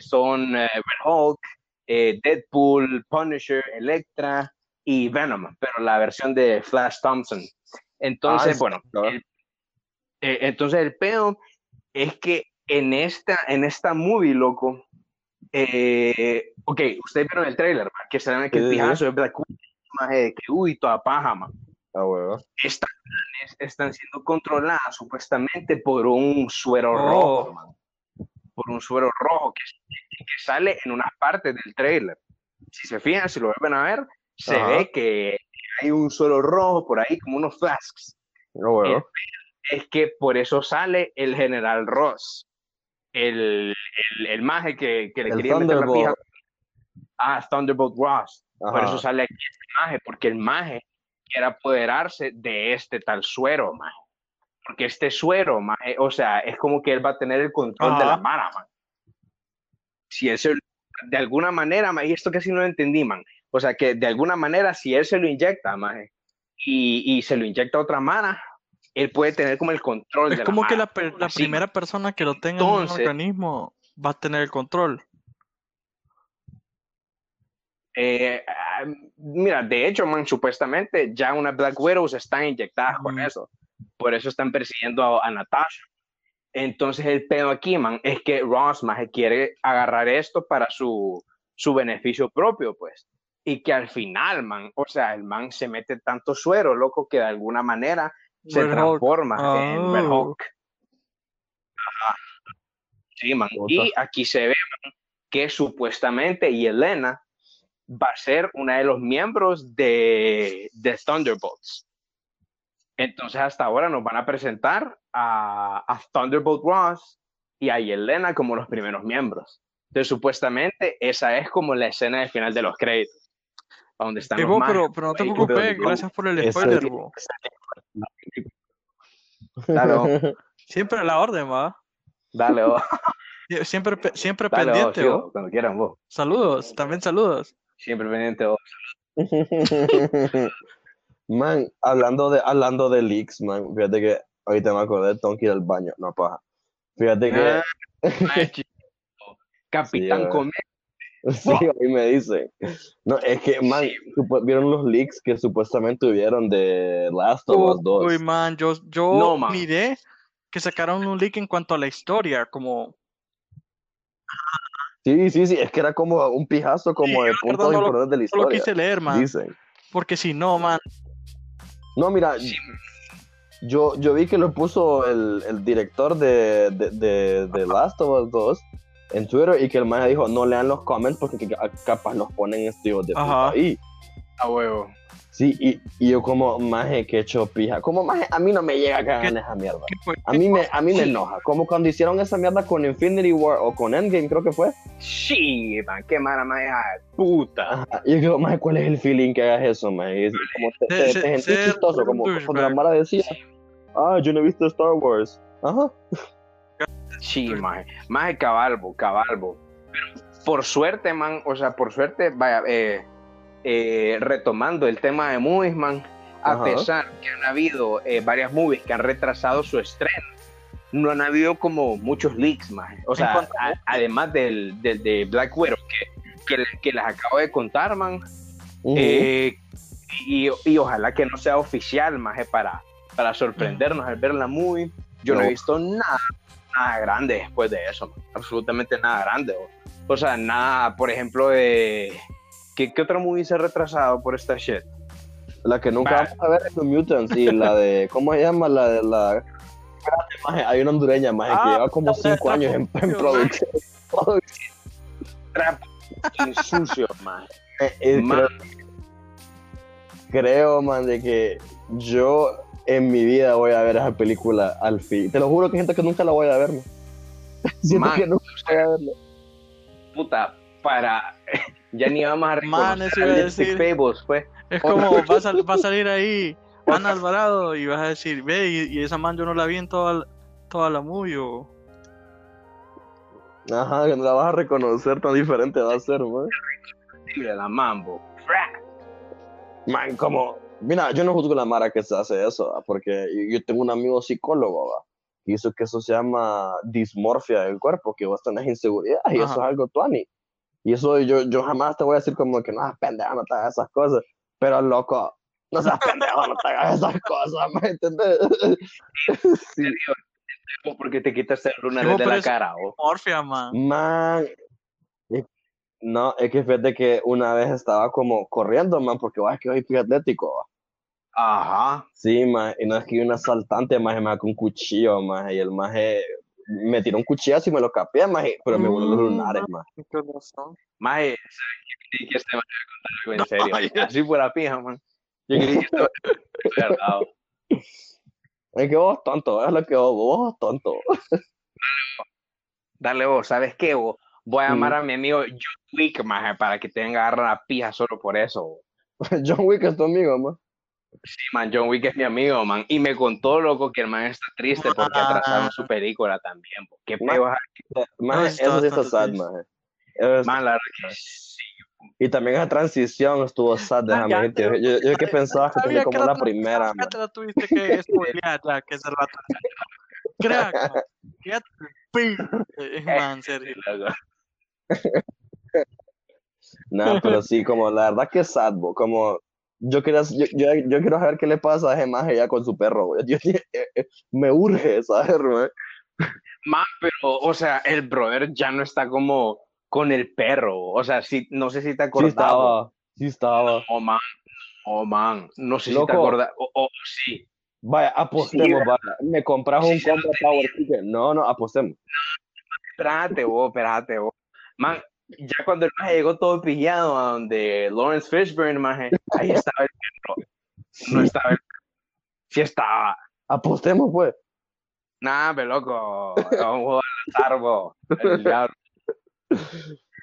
son eh, Red Hulk, eh, Deadpool, Punisher, Electra y Venom, pero la versión de Flash Thompson. Entonces, Ah, bueno, claro. el- eh, entonces el pedo es que en esta, en esta movie, loco, eh, ok, ustedes vieron el trailer, que se ve que el pijazo de Black que uy, toda paja, man. A huevo. Estas planes están siendo controladas supuestamente por un suero Oh. rojo, man. Por un suero rojo que, sale en unas partes del trailer. Si se fijan, si lo vuelven a ver, se Ajá. ve que hay un suero rojo por ahí, como unos flasks. No, bueno. es que por eso sale el general Ross, el, el, el maje que, que le El quería meter la pija. Ah, Thunderbolt Ross. Por eso sale aquí este maje, porque el maje quiere apoderarse de este tal suero, maje. Porque este suero, maje, o sea, es como que él va a tener el control de la mara, man. Si él se, de alguna manera, maje, y esto sí no lo entendí, man. O sea, que de alguna manera, si él se lo inyecta, maje, y, y se lo inyecta a otra mara, él puede tener como el control Es de como la que mara. la, la Así, primera persona que lo tenga en Entonces- organismo va a tener el control. Eh, ah, mira, de hecho, man, supuestamente ya unas Black Widows están inyectadas con Mm. eso. Por eso están persiguiendo a, a Natasha. Entonces, el pedo aquí, man, es que Ross más quiere agarrar esto para su, su beneficio propio, pues. Y que al final, man, o sea, el man se mete tanto suero, loco, que de alguna manera se Red Hulk. transforma en Red Oh. Hulk. Ajá. Sí, man. Y aquí se ve man, que supuestamente Yelena va a ser una de los miembros de, de Thunderbolts. Entonces hasta ahora nos van a presentar a, a Thunderbolt Ross y a Yelena como los primeros miembros. Entonces supuestamente esa es como la escena de final de los créditos. Donde están Eh, los vos, pero, pero no te preocupes, gracias por el spoiler, vos. Dale, vos, Siempre a la orden, va. dale, vos, Sie- Siempre, siempre dale, pendiente, vos. vos, cuando quieran vos. Saludos, también saludos. Siempre pendiente vos. Man, hablando de, hablando de leaks, man, fíjate que ahorita me acordé, que ir al baño, no paja. Fíjate que, Ah. Capitán Sí, Comedia. sí, ahí me dicen. No, es que, man, vieron los leaks que supuestamente hubieron de Last of Us 2. Uy, man, yo, yo No, man. miré que sacaron un leak en cuanto a la historia, como Sí, sí, sí, es que era como un pijazo como Sí, de puntos verdad no lo- importantes de la no lo historia. quise leer, man, Dicen. porque si no, man, No, mira, Sí, yo, yo vi que lo puso el, el director de, de, de, de Last of Us 2 en Twitter y que el man dijo, no lean los comments porque que- capaz los ponen estos de puta. Ahí. A huevo. Sí, y, y yo como, maje, que hecho pija. Como, maje, a mí no me llega a cagar en esa mierda. A mí, me, a mí me enoja. Como cuando hicieron esa mierda con Infinity War o con Endgame, creo que fue. Sí, man, qué mala de puta. Ajá. Y yo digo, maje, ¿cuál es el feeling que hagas eso, maje? Es como te, te, sentís chistoso, como cuando la. Mara decía, ah, yo no he visto Star Wars. Ajá. Sí, maje. Maje cabalbo, cabalbo. Por suerte, man, o sea, por suerte, vaya, eh, eh, retomando el tema de movies, man, a Ajá. pesar que han habido eh, varias movies que han retrasado su estreno, no han habido como muchos leaks, maje. O sea, a además del, del de Black Widow, que, que, que les acabo de contar, man. Eh, y, y ojalá que no sea oficial, más para, para sorprendernos al ver la movie. Yo no, No. he visto nada, nada grande después de eso, man. absolutamente nada grande. O, o sea, nada, por ejemplo, de. ¿Qué, ¿Qué otra movie se ha retrasado por esta shit? La que nunca Va. vamos a ver es The Mutants y la de, ¿cómo se llama? La de la... Maje, hay una hondureña, maje, que Ah, lleva como la de cinco años en, producción. Trapo sucio, man. Eh, eh, Man. creo, creo, man, de que yo en mi vida voy a ver esa película al fin. Te lo juro que hay gente que nunca la voy a ver, man. Siento Man, que nunca voy a verla. Puta, para. Ya ni vamos a Man, reconocer eso iba a Lipstick decir. Pues. Es como va a, va a salir ahí Ana Alvarado y vas a decir, ve, y, y esa man yo no la vi en toda, la- toda la movie o... Ajá, que no la vas a reconocer tan diferente va a ser, man. De la mambo. Man, como, mira, yo no juzgo la mara que se hace eso, ¿va? porque yo, yo tengo un amigo psicólogo, ¿va? y eso que eso se llama dismorfia del cuerpo, que vos tenés inseguridad, y eso Ajá. es algo tuani. Y eso yo, yo jamás te voy a decir como que no, pendejo, no te hagas esas cosas, pero loco, no seas pendejo, no te hagas esas cosas, ¿me entiendes? sí. Porque te quitas el lunar de la cara, oh. Morfia, man. Man, es- no, es que fíjate que una vez estaba como corriendo, man, porque vas que hoy fui atlético, ¿va? Ajá. Sí, más, y no es que hay un asaltante, más, más con un cuchillo, más, y el más me tiró un cuchillazo y me lo capé, más, pero me voló los Mm, lunares, más. Qué razón. Maje, ¿sabes qué? Creí que este man iba a contar algo en serio. Así fuera pija, man. Yo creí que esto era verdad. Es que vos tonto, es lo que vos, vos tonto. Dale vos, ¿sabes qué? Vos? Voy a llamar a mi amigo John Wick, maje, para que te venga a agarrar la pija solo por eso. John Wick es tu amigo, man. Sí, man, John Wick es mi amigo, man. Y me contó, loco, que el man está triste porque atrasaron su película también. po. ¿Qué Man, peor? Man, No, eso sí está sad, man. Eso Man, la verdad que sí. Y también esa transición estuvo sad, déjame ya decirte. te- Yo, yo que pensaba que tenía como que la la primera, Ya man. te la tuviste que spoilear, ya, que es el rato. Crack, man. Ya te- ping. Eh, Man, Sergio. loco. No, pero sí, como la verdad que es sad, bo, como yo quería, yo, yo, yo quiero saber qué le pasa a ese maje ya con su perro, güey. Yo- eh, eh, me urge saber, man. Man, pero, o sea, el brother ya no está como con el perro. O sea, sí, no sé si te Sí acordás. estaba, sí estaba. Oh, man. Oh, man. No sé si te Loco. acordás. Oh, oh, sí. Vaya, apostemos, Sí, vaya. ¿Me compras un Sí, sí lo combo Power Ticket? No, no, apostemos. Espérate, vos, espérate, vos. Man, ya cuando el maje llegó todo pillado a donde Lawrence Fishburne, maje, ahí estaba el perro. No estaba el Sí estaba. Apostemos, pues. Nah, pero loco. Vamos a azar, vos. El diablo.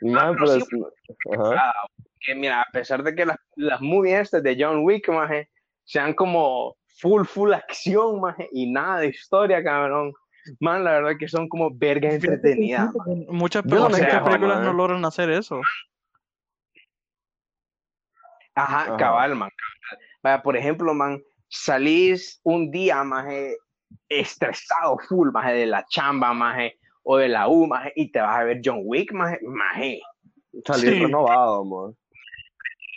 Man, pero pero sí, es- Ajá. Ah, que mira, a pesar de que las, las movies estas de John Wick, maje, sean como full, full acción, maje, y nada de historia, cabrón. Man, la verdad que son como vergas entretenidas. man. Muchas, no películas man. no logran hacer eso. Ajá, Ajá. cabal, man. cabal. Vaya, por ejemplo, man, salís un día, maje, estresado full, maje, de la chamba, maje, o de la U, maje, y te vas a ver John Wick, maje, maje, Salir Sí. renovado, amor.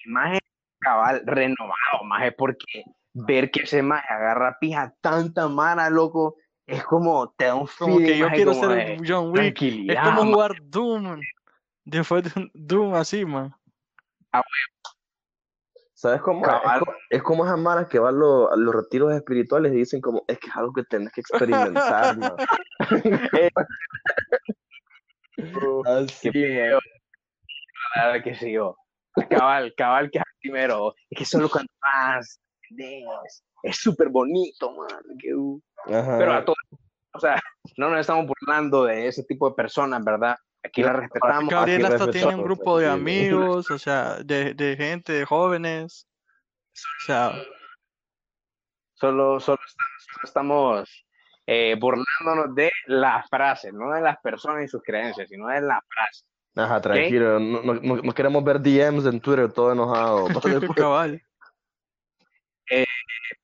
maje, cabal, renovado, maje, porque ver que ese maje agarra pija tanta mara, loco, es como, te da un Como que yo quiero como ser de John Wick. Es como man. jugar Doom. Después de un Doom así, man. ¿Sabes cómo? es? Cabal. Es como, es como esas maras que van lo- a los retiros espirituales y dicen como, es que es algo que tenés que experimentar, man. Así, man. Verdad que sí, yo. Cabal, cabal, que es primero. Es que solo cuando vas, ves, es súper bonito, man. que, uh. Pero a todos, o sea, no nos estamos burlando de ese tipo de personas, ¿verdad? Aquí la respetamos. Gabriel hasta tiene un grupo de amigos, o sea, de, de gente, de jóvenes. O sea, Solo, solo estamos, eh, burlándonos de la frase, no de las personas y sus creencias, sino de la frase. Ajá, tranquilo, no, no, no- no queremos ver DMs en Twitter todo enojado. Pues.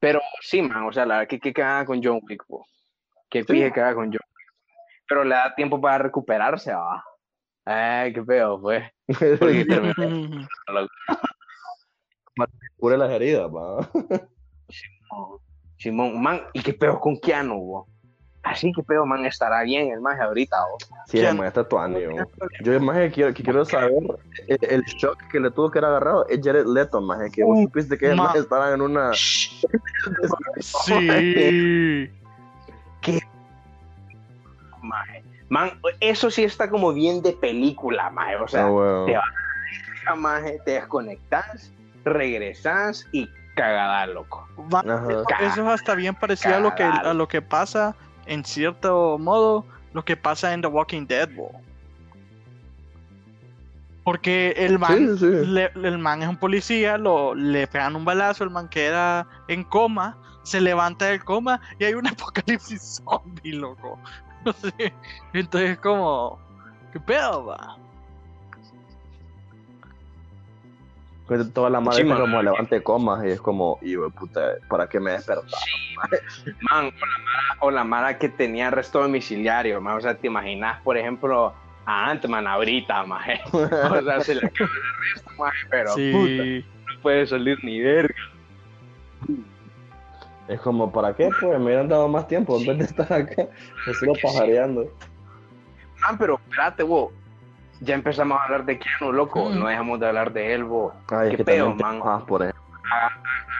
Pero sí, man, o sea, la verdad que que cagada con John Wick, po. Que Sí. fije cagada con John Wick. Pero le da tiempo para recuperarse, va. Ay, qué feo, pues. Porque terminó Cure las heridas, va. Simón, man, y qué peor con Keanu, bo. Así que peor, man, estará bien el maje ahorita, bo. Sí, ¿Quién? además está tu ánimo. Yo más que quiero, que quiero saber el, el shock que le tuvo que haber agarrado es Jared Leto, más que vos supiste que ma- más estaban en una Sí. Maje. Man, eso sí está como bien de película, maje. O sea, bueno. te va- maje, te desconectas, regresas y cagada, loco. Ajá. Eso es hasta bien parecido a lo que a lo que pasa en cierto modo lo que pasa en The Walking Dead, bo. Porque el man, Sí, sí. le- el man es un policía, lo, le pegan un balazo, el man queda en coma, se levanta del coma y hay un apocalipsis zombie, loco. Entonces como, ¿qué pedo, va? Toda la madre Sí, man. como levante comas y es como, hijo de puta, ¿para qué me despertó? Man, o la mara, o la mara que tenía arresto domiciliario, man. O sea, te imaginas, por ejemplo, a Ant-Man ahorita, maje. O sea, se le acaba el arresto, maje, pero puta, Sí. no puede salir ni verga. Es como, ¿para qué? Pues me hubieran dado más tiempo en vez de estar acá, solo pajareando. Man, pero espérate, vos. Ya empezamos a hablar de Keanu, loco. Mm. No dejamos de hablar de. Ay, es ¿Qué pedo, man? por eso.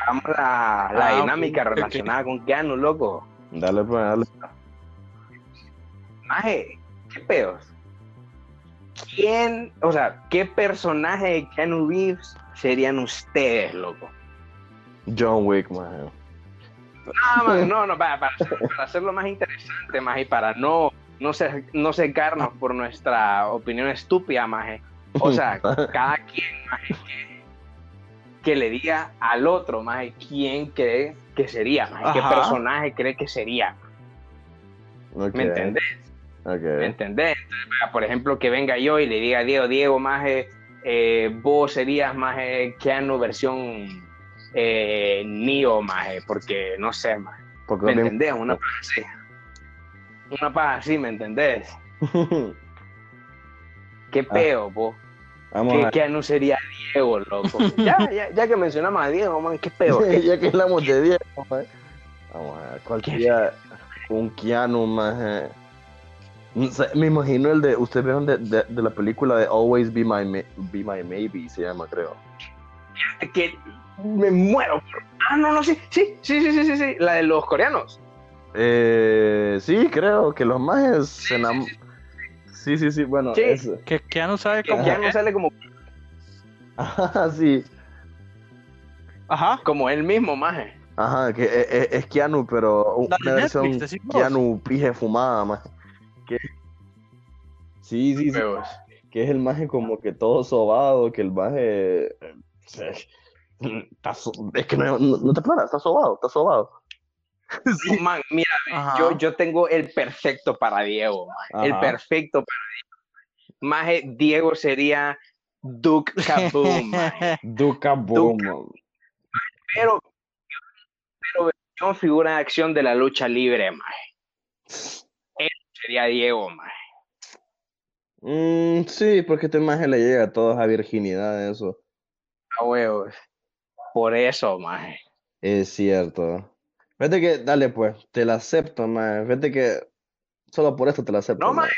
Hagamos la, la Ah, dinámica ok, ok. relacionada con Keanu, loco. Dale, pues, dale. Maje, ¿qué pedos? ¿Quién, o sea, qué personaje de Keanu Reeves serían ustedes, loco? John Wick, man. Ah, man, no, no, para, para, para hacerlo más interesante, y para no, no, ser, no secarnos por nuestra opinión estúpida, más. O sea, cada quien, más que, que le diga al otro, más quién cree que sería, maje, qué personaje cree que sería. ¿Me entendés? ¿Me entendés? Entonces, por ejemplo, que venga yo y le diga a Diego, Diego, más vos serías más Keanu versión eh, Neo, más porque no sé, más. Porque ¿Me no entendés? Una así. Una paja así, ¿me entendés? ¿Qué Ah. peo, vos? Vamos ¿Qué a Keanu sería Diego, loco? ya, ya, ya que mencionamos a Diego, man, ¿qué peo? ¿Qué- ya que hablamos de Diego, maje. Vamos a ver, ¿cuál sería un Keanu más? Sé, me imagino el de, ustedes vieron de, de, de la película de Always Be My, Be My Maybe, se llama, creo. que me muero. Ah, no, no, sí, sí, sí, sí, sí, sí, sí, la de los coreanos. Eh, sí, creo que los majes se enam- Sí, sí, sí, bueno, Sí. eso. Que, que ya no sabe Que cómo. Keanu sale como, Ajá, sí. Ajá. como él mismo, maje. Ajá, que es, es- es Keanu, pero una versión. Keanu pije fumada, más. Que... Sí, sí, sí. Que es el maje como que todo sobado, que el maje... eh, se- está so- es que no, no, no te paras, está sobado, está sobado. No, man, mira, Ajá. yo, yo tengo el perfecto para Diego, el perfecto para Diego. Maje, Diego sería Duke Kaboom, maje. Duca Boom. pero, pero figura de acción de la lucha libre, maje. Él sería Diego, maje. Mm, sí, porque este maje le llega a toda esa virginidad, eso. A huevos. Por eso, maje. Es cierto. Fíjate que, dale pues, te la acepto, maje. Fíjate que solo por eso te la acepto. No, maje.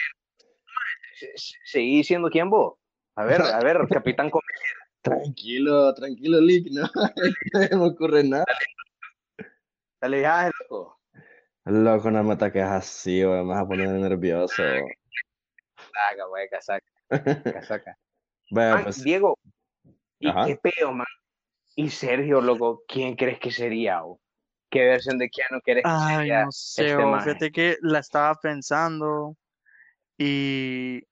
Se- se- ¿Seguí siendo quién vos? A ver, a ver, Capitán Com- Tranquilo, tranquilo, Lick, no, no me ocurre nada. Dale viaje, loco. Loco, no me ataques así, güey, me vas a poner nervioso. Saca, güey, casaca, casaca. Bueno, Man, pues, Diego, ¿y Ajá. qué pedo, man? Y Sergio, loco, ¿quién crees que sería? o? ¿Qué versión de Keanu que Ay, sería? no sé, este fíjate que la estaba pensando y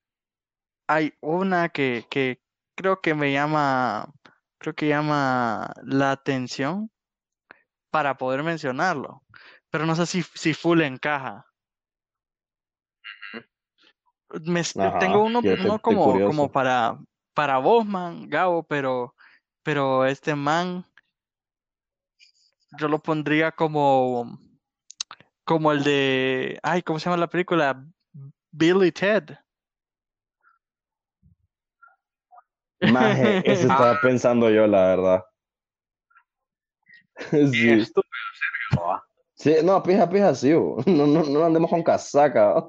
hay una que, que creo que me llama, creo que llama la atención para poder mencionarlo, pero no sé si, si full encaja. Me, s- Ajá, tengo uno, te- uno como, como para, para vos, man, Gabo, pero, pero este man yo lo pondría como, como el de, ay, ¿cómo se llama la película? Billy Ted. maje, eso estaba pensando yo, la verdad. Sí, Estúpido, Sergio. ¿va? sí, no, pija, pija, sí, no, no, no andemos con casaca.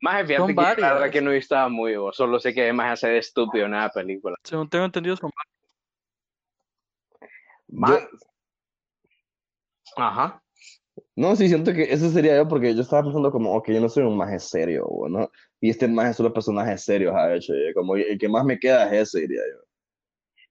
Más fíjate Son que la verdad que no estaba muy, o solo sé que más hace de estúpido en la película. Según tengo entendido, son. Yo- Ajá. no, sí, siento que eso sería yo, porque yo estaba pensando como, ok, yo no soy un maje serio, ¿no? Y este maje solo personajes serios ha hecho, como el que más me queda es ese, diría yo.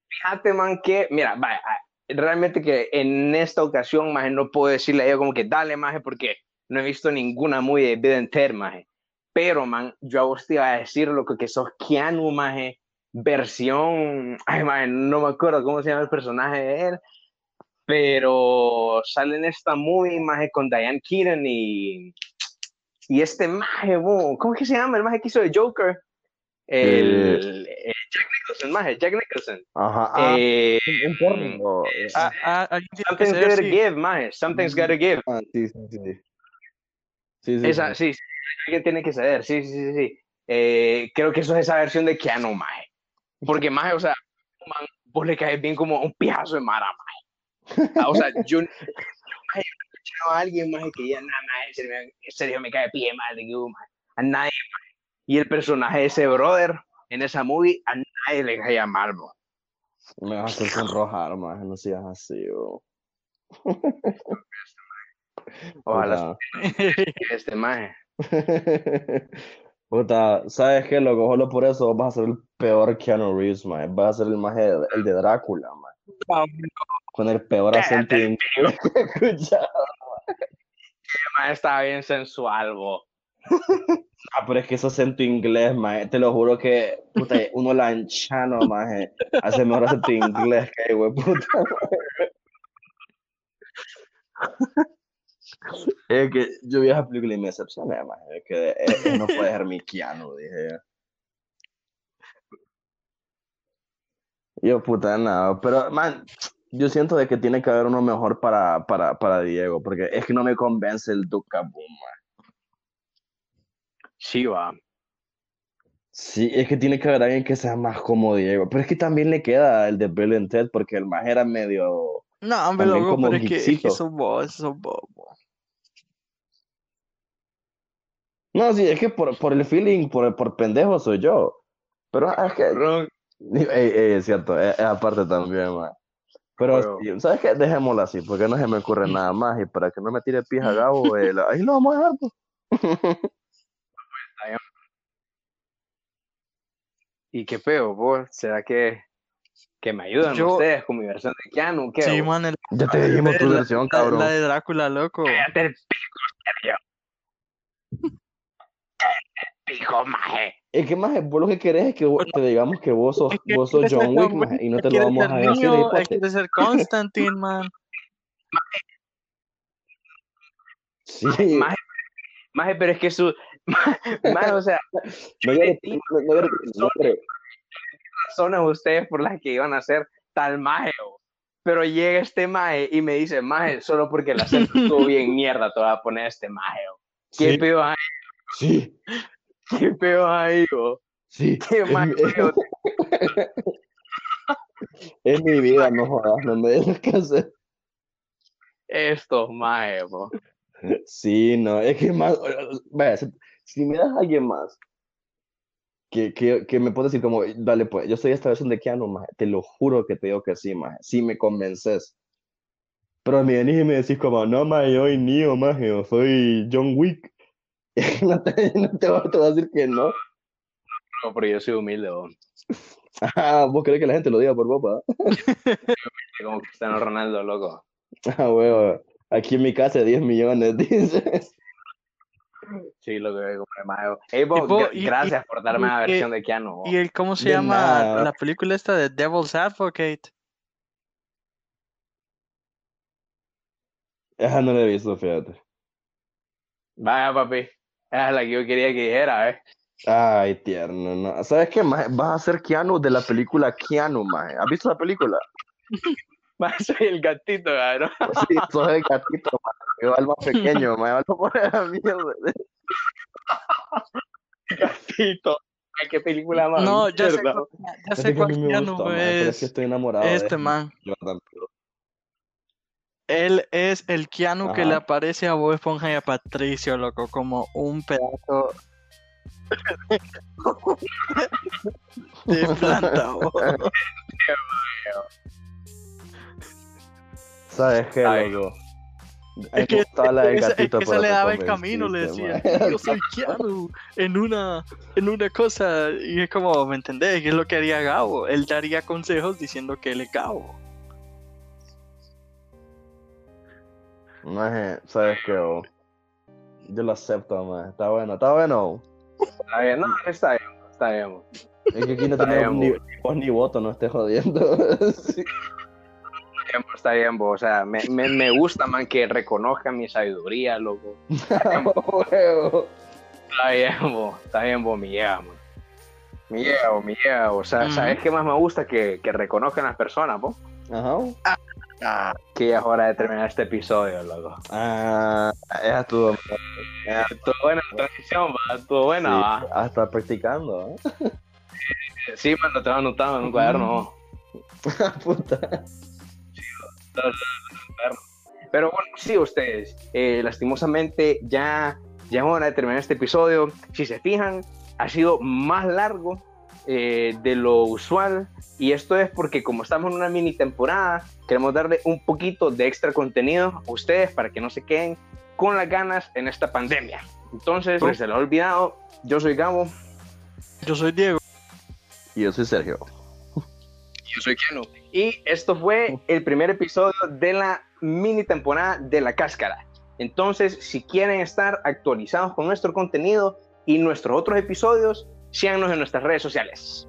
Fíjate, man, que, mira, vaya, ah, realmente que en esta ocasión, maje, no puedo decirle a ella como que dale, maje, porque no he visto ninguna muy de Ted, maje. Pero, man, yo a vos te iba a decir lo que, que sos Keanu, maje, versión, ay, maje, no me acuerdo cómo se llama el personaje de él, pero sale en esta movie, maje, con Diane Keaton y, y este maje, bo, ¿cómo es que se llama? El maje que hizo de Joker. El, eh, Jack Nicholson, maje, Jack Nicholson. Ajá, ah, Eh, un, un porno. eh, ah, Ah, que Something's gotta give, maje. Something's gotta give. ah, sí, sí, sí. Sí, sí, Esa, sí. sí, sí, alguien tiene que ceder. Sí, sí, sí, sí. Eh, creo que eso es esa versión de Keanu, maje. Porque, maje, o sea, man, vos le caes bien como un pijazo de mara, maje. Ah, O sea, yo, yo no escuchado a alguien, maje, que ya, nada, maje, en serio, me- en serio me cae pie, maje, de que. A nadie. Y el personaje de ese brother en esa movie, a nadie le caía mal, bo. Me vas a hacer sonrojar, maje, no seas así, bro. Ojalá este maje. Puta, ¿sabes qué, loco? Solo por eso vas a ser el peor Keanu Reeves, maje. Vas a ser el maje, el de Drácula, maje. Con el peor acento que he escuchado. Mae, estaba bien sensual, bo. Ah, pero es que ese acento inglés, maje, te lo juro que, puta, uno lanchano, maje, hace mejor acento inglés que güey, puta. Es que yo vi esa película y me decepcioné, maje, es que eh, eh, no puede ser mi Keanu, dije yo. Yo, puta, no, pero, man, yo siento de que tiene que haber uno mejor para, para, para Diego, porque es que no me convence el Duke Boom, maje. Sí, va. Sí, es que tiene que haber alguien que sea más como Diego. Pero es que también le queda el de Bill and Ted, porque el más era medio. No, hombre, También loco, como pero es que, es que son bobos, son bobos. No, sí, es que por, por el feeling, por, por pendejo soy yo. Pero es que. Ron, Ey, ey, es cierto, es, es aparte también, man. Pero, ¿sabes qué? Dejémoslo así, porque no se me ocurre nada más. Y para que no me tire pija Gabo, eh, la- ahí lo vamos a dejar, pues. ¿Y qué peo, vos? ¿Será que, que me ayudan Yo- ustedes con mi versión de Keanu? ¿Qué? Sí, man, el- Ya te dijimos tu versión, la, cabrón. la de Drácula, loco. Cállate el pico, Sergio. Cállate el pico, maje. Es que más, vos lo que querés es que vos- te digamos que vos sos, Es que vos sos John Wick, maje, y no te lo vamos a decir, hipote. quiere ser Constantine, man. Sí, Maje, maje, pero es que su... Maje, o sea, no llores, no, no razones ustedes por las que iban a ser tal maje. Pero llega este maje y me dice, maje, solo porque el acento estuvo bien mierda, te voy a poner este maje. ¿Qué Sí, sí, ¿Qué peo ahí, bo? sí. ¿Qué Es, maje, mi- peo? es mi vida, no jodas, no me dejes que hacer. Estos maje, bo. Sí, no, es que más, vaya, si, si me das a alguien más que, que, que me puede decir como, dale pues, yo soy esta versión de Keanu, maje, te lo juro que te digo que sí, maje, sí me convences. Pero me venís y me decís como, no, maje, yo soy Neo, maje, yo soy John Wick. No te, no te voy te voy a decir que no. No, pero yo soy humilde, bo. Ah, vos querés que la gente lo diga por vos, pa? Como Cristiano Ronaldo, loco. Ah, huevo. Aquí en mi casa 10 millones, dice. Sí, lo que maje. bo. Hey, bo, Y bo, gra- y- gracias por darme y la versión de Keanu, bo. ¿Y el cómo se De llama nada. la película esta de Devil's Advocate? Esa no la he visto, fíjate. Vaya, papi. Esa es la que yo quería que dijera, ¿eh? Ay, tierno, no. ¿Sabes qué, maje? Vas a ser Keanu de la película Keanu, maje. ¿Has visto la película? Maje, soy el gatito, cabrón. Sí, sos el gatito, maje. El más pequeño, maje. Vas a poner a mierda. Gatito. Ay, qué película más. No, ya sé, ya sé cuál Keanu es es. que estoy enamorado de Este man. Jordan Peele. Él es el Keanu que le aparece a Bob Esponja y a Patricio, loco, como un pedazo de planta. ¿Sabes qué, loco? Es que, la del esa- es gatito, que esa pero le daba el camino, le decía, yo soy Keanu en una, en una cosa, y es como, ¿me entendés? ¿Qué es lo que haría Gabo? Él daría consejos diciendo que él es Gabo. Maje, ¿sabes qué, bo? Yo lo acepto, maje. Está bueno, está bueno. Está bien, no, está bien, está bien. bo. Es que aquí no Está tenemos ni, bien, ni voto, no estés jodiendo. Sí. Está bien, bo, Está bien, bo. o sea, me, me, me gusta, man, que reconozcan mi sabiduría, loco. Está bien, bo. está bien, bo, llega, man. Mi llega, bo, mi llega, bo. o sea, Ujú. ¿sabes qué más me gusta? Que, que reconozcan las personas, po. Ajá. Que ya es hora de terminar este episodio, loco. Ah, esa estuvo. Estuvo buena la transición, va, estuvo buena, sí, va. hasta practicando, ¿eh? Sí, man, lo tengo anotado en un cuaderno. Puta. Pero bueno, sí, ustedes, eh, lastimosamente ya, ya es hora de terminar este episodio. Si se fijan, ha sido más largo eh, de lo usual. Y esto es porque como estamos en una mini temporada, queremos darle un poquito de extra contenido a ustedes para que no se queden con las ganas en esta pandemia. Entonces, Pues- se lo ha olvidado, yo soy Gabo. Yo soy Diego. Y yo soy Sergio. Yo Yo soy Keno. Y esto fue el primer episodio de la mini temporada de La Cáscara. Entonces, si quieren estar actualizados con nuestro contenido y nuestros otros episodios, síganos en nuestras redes sociales.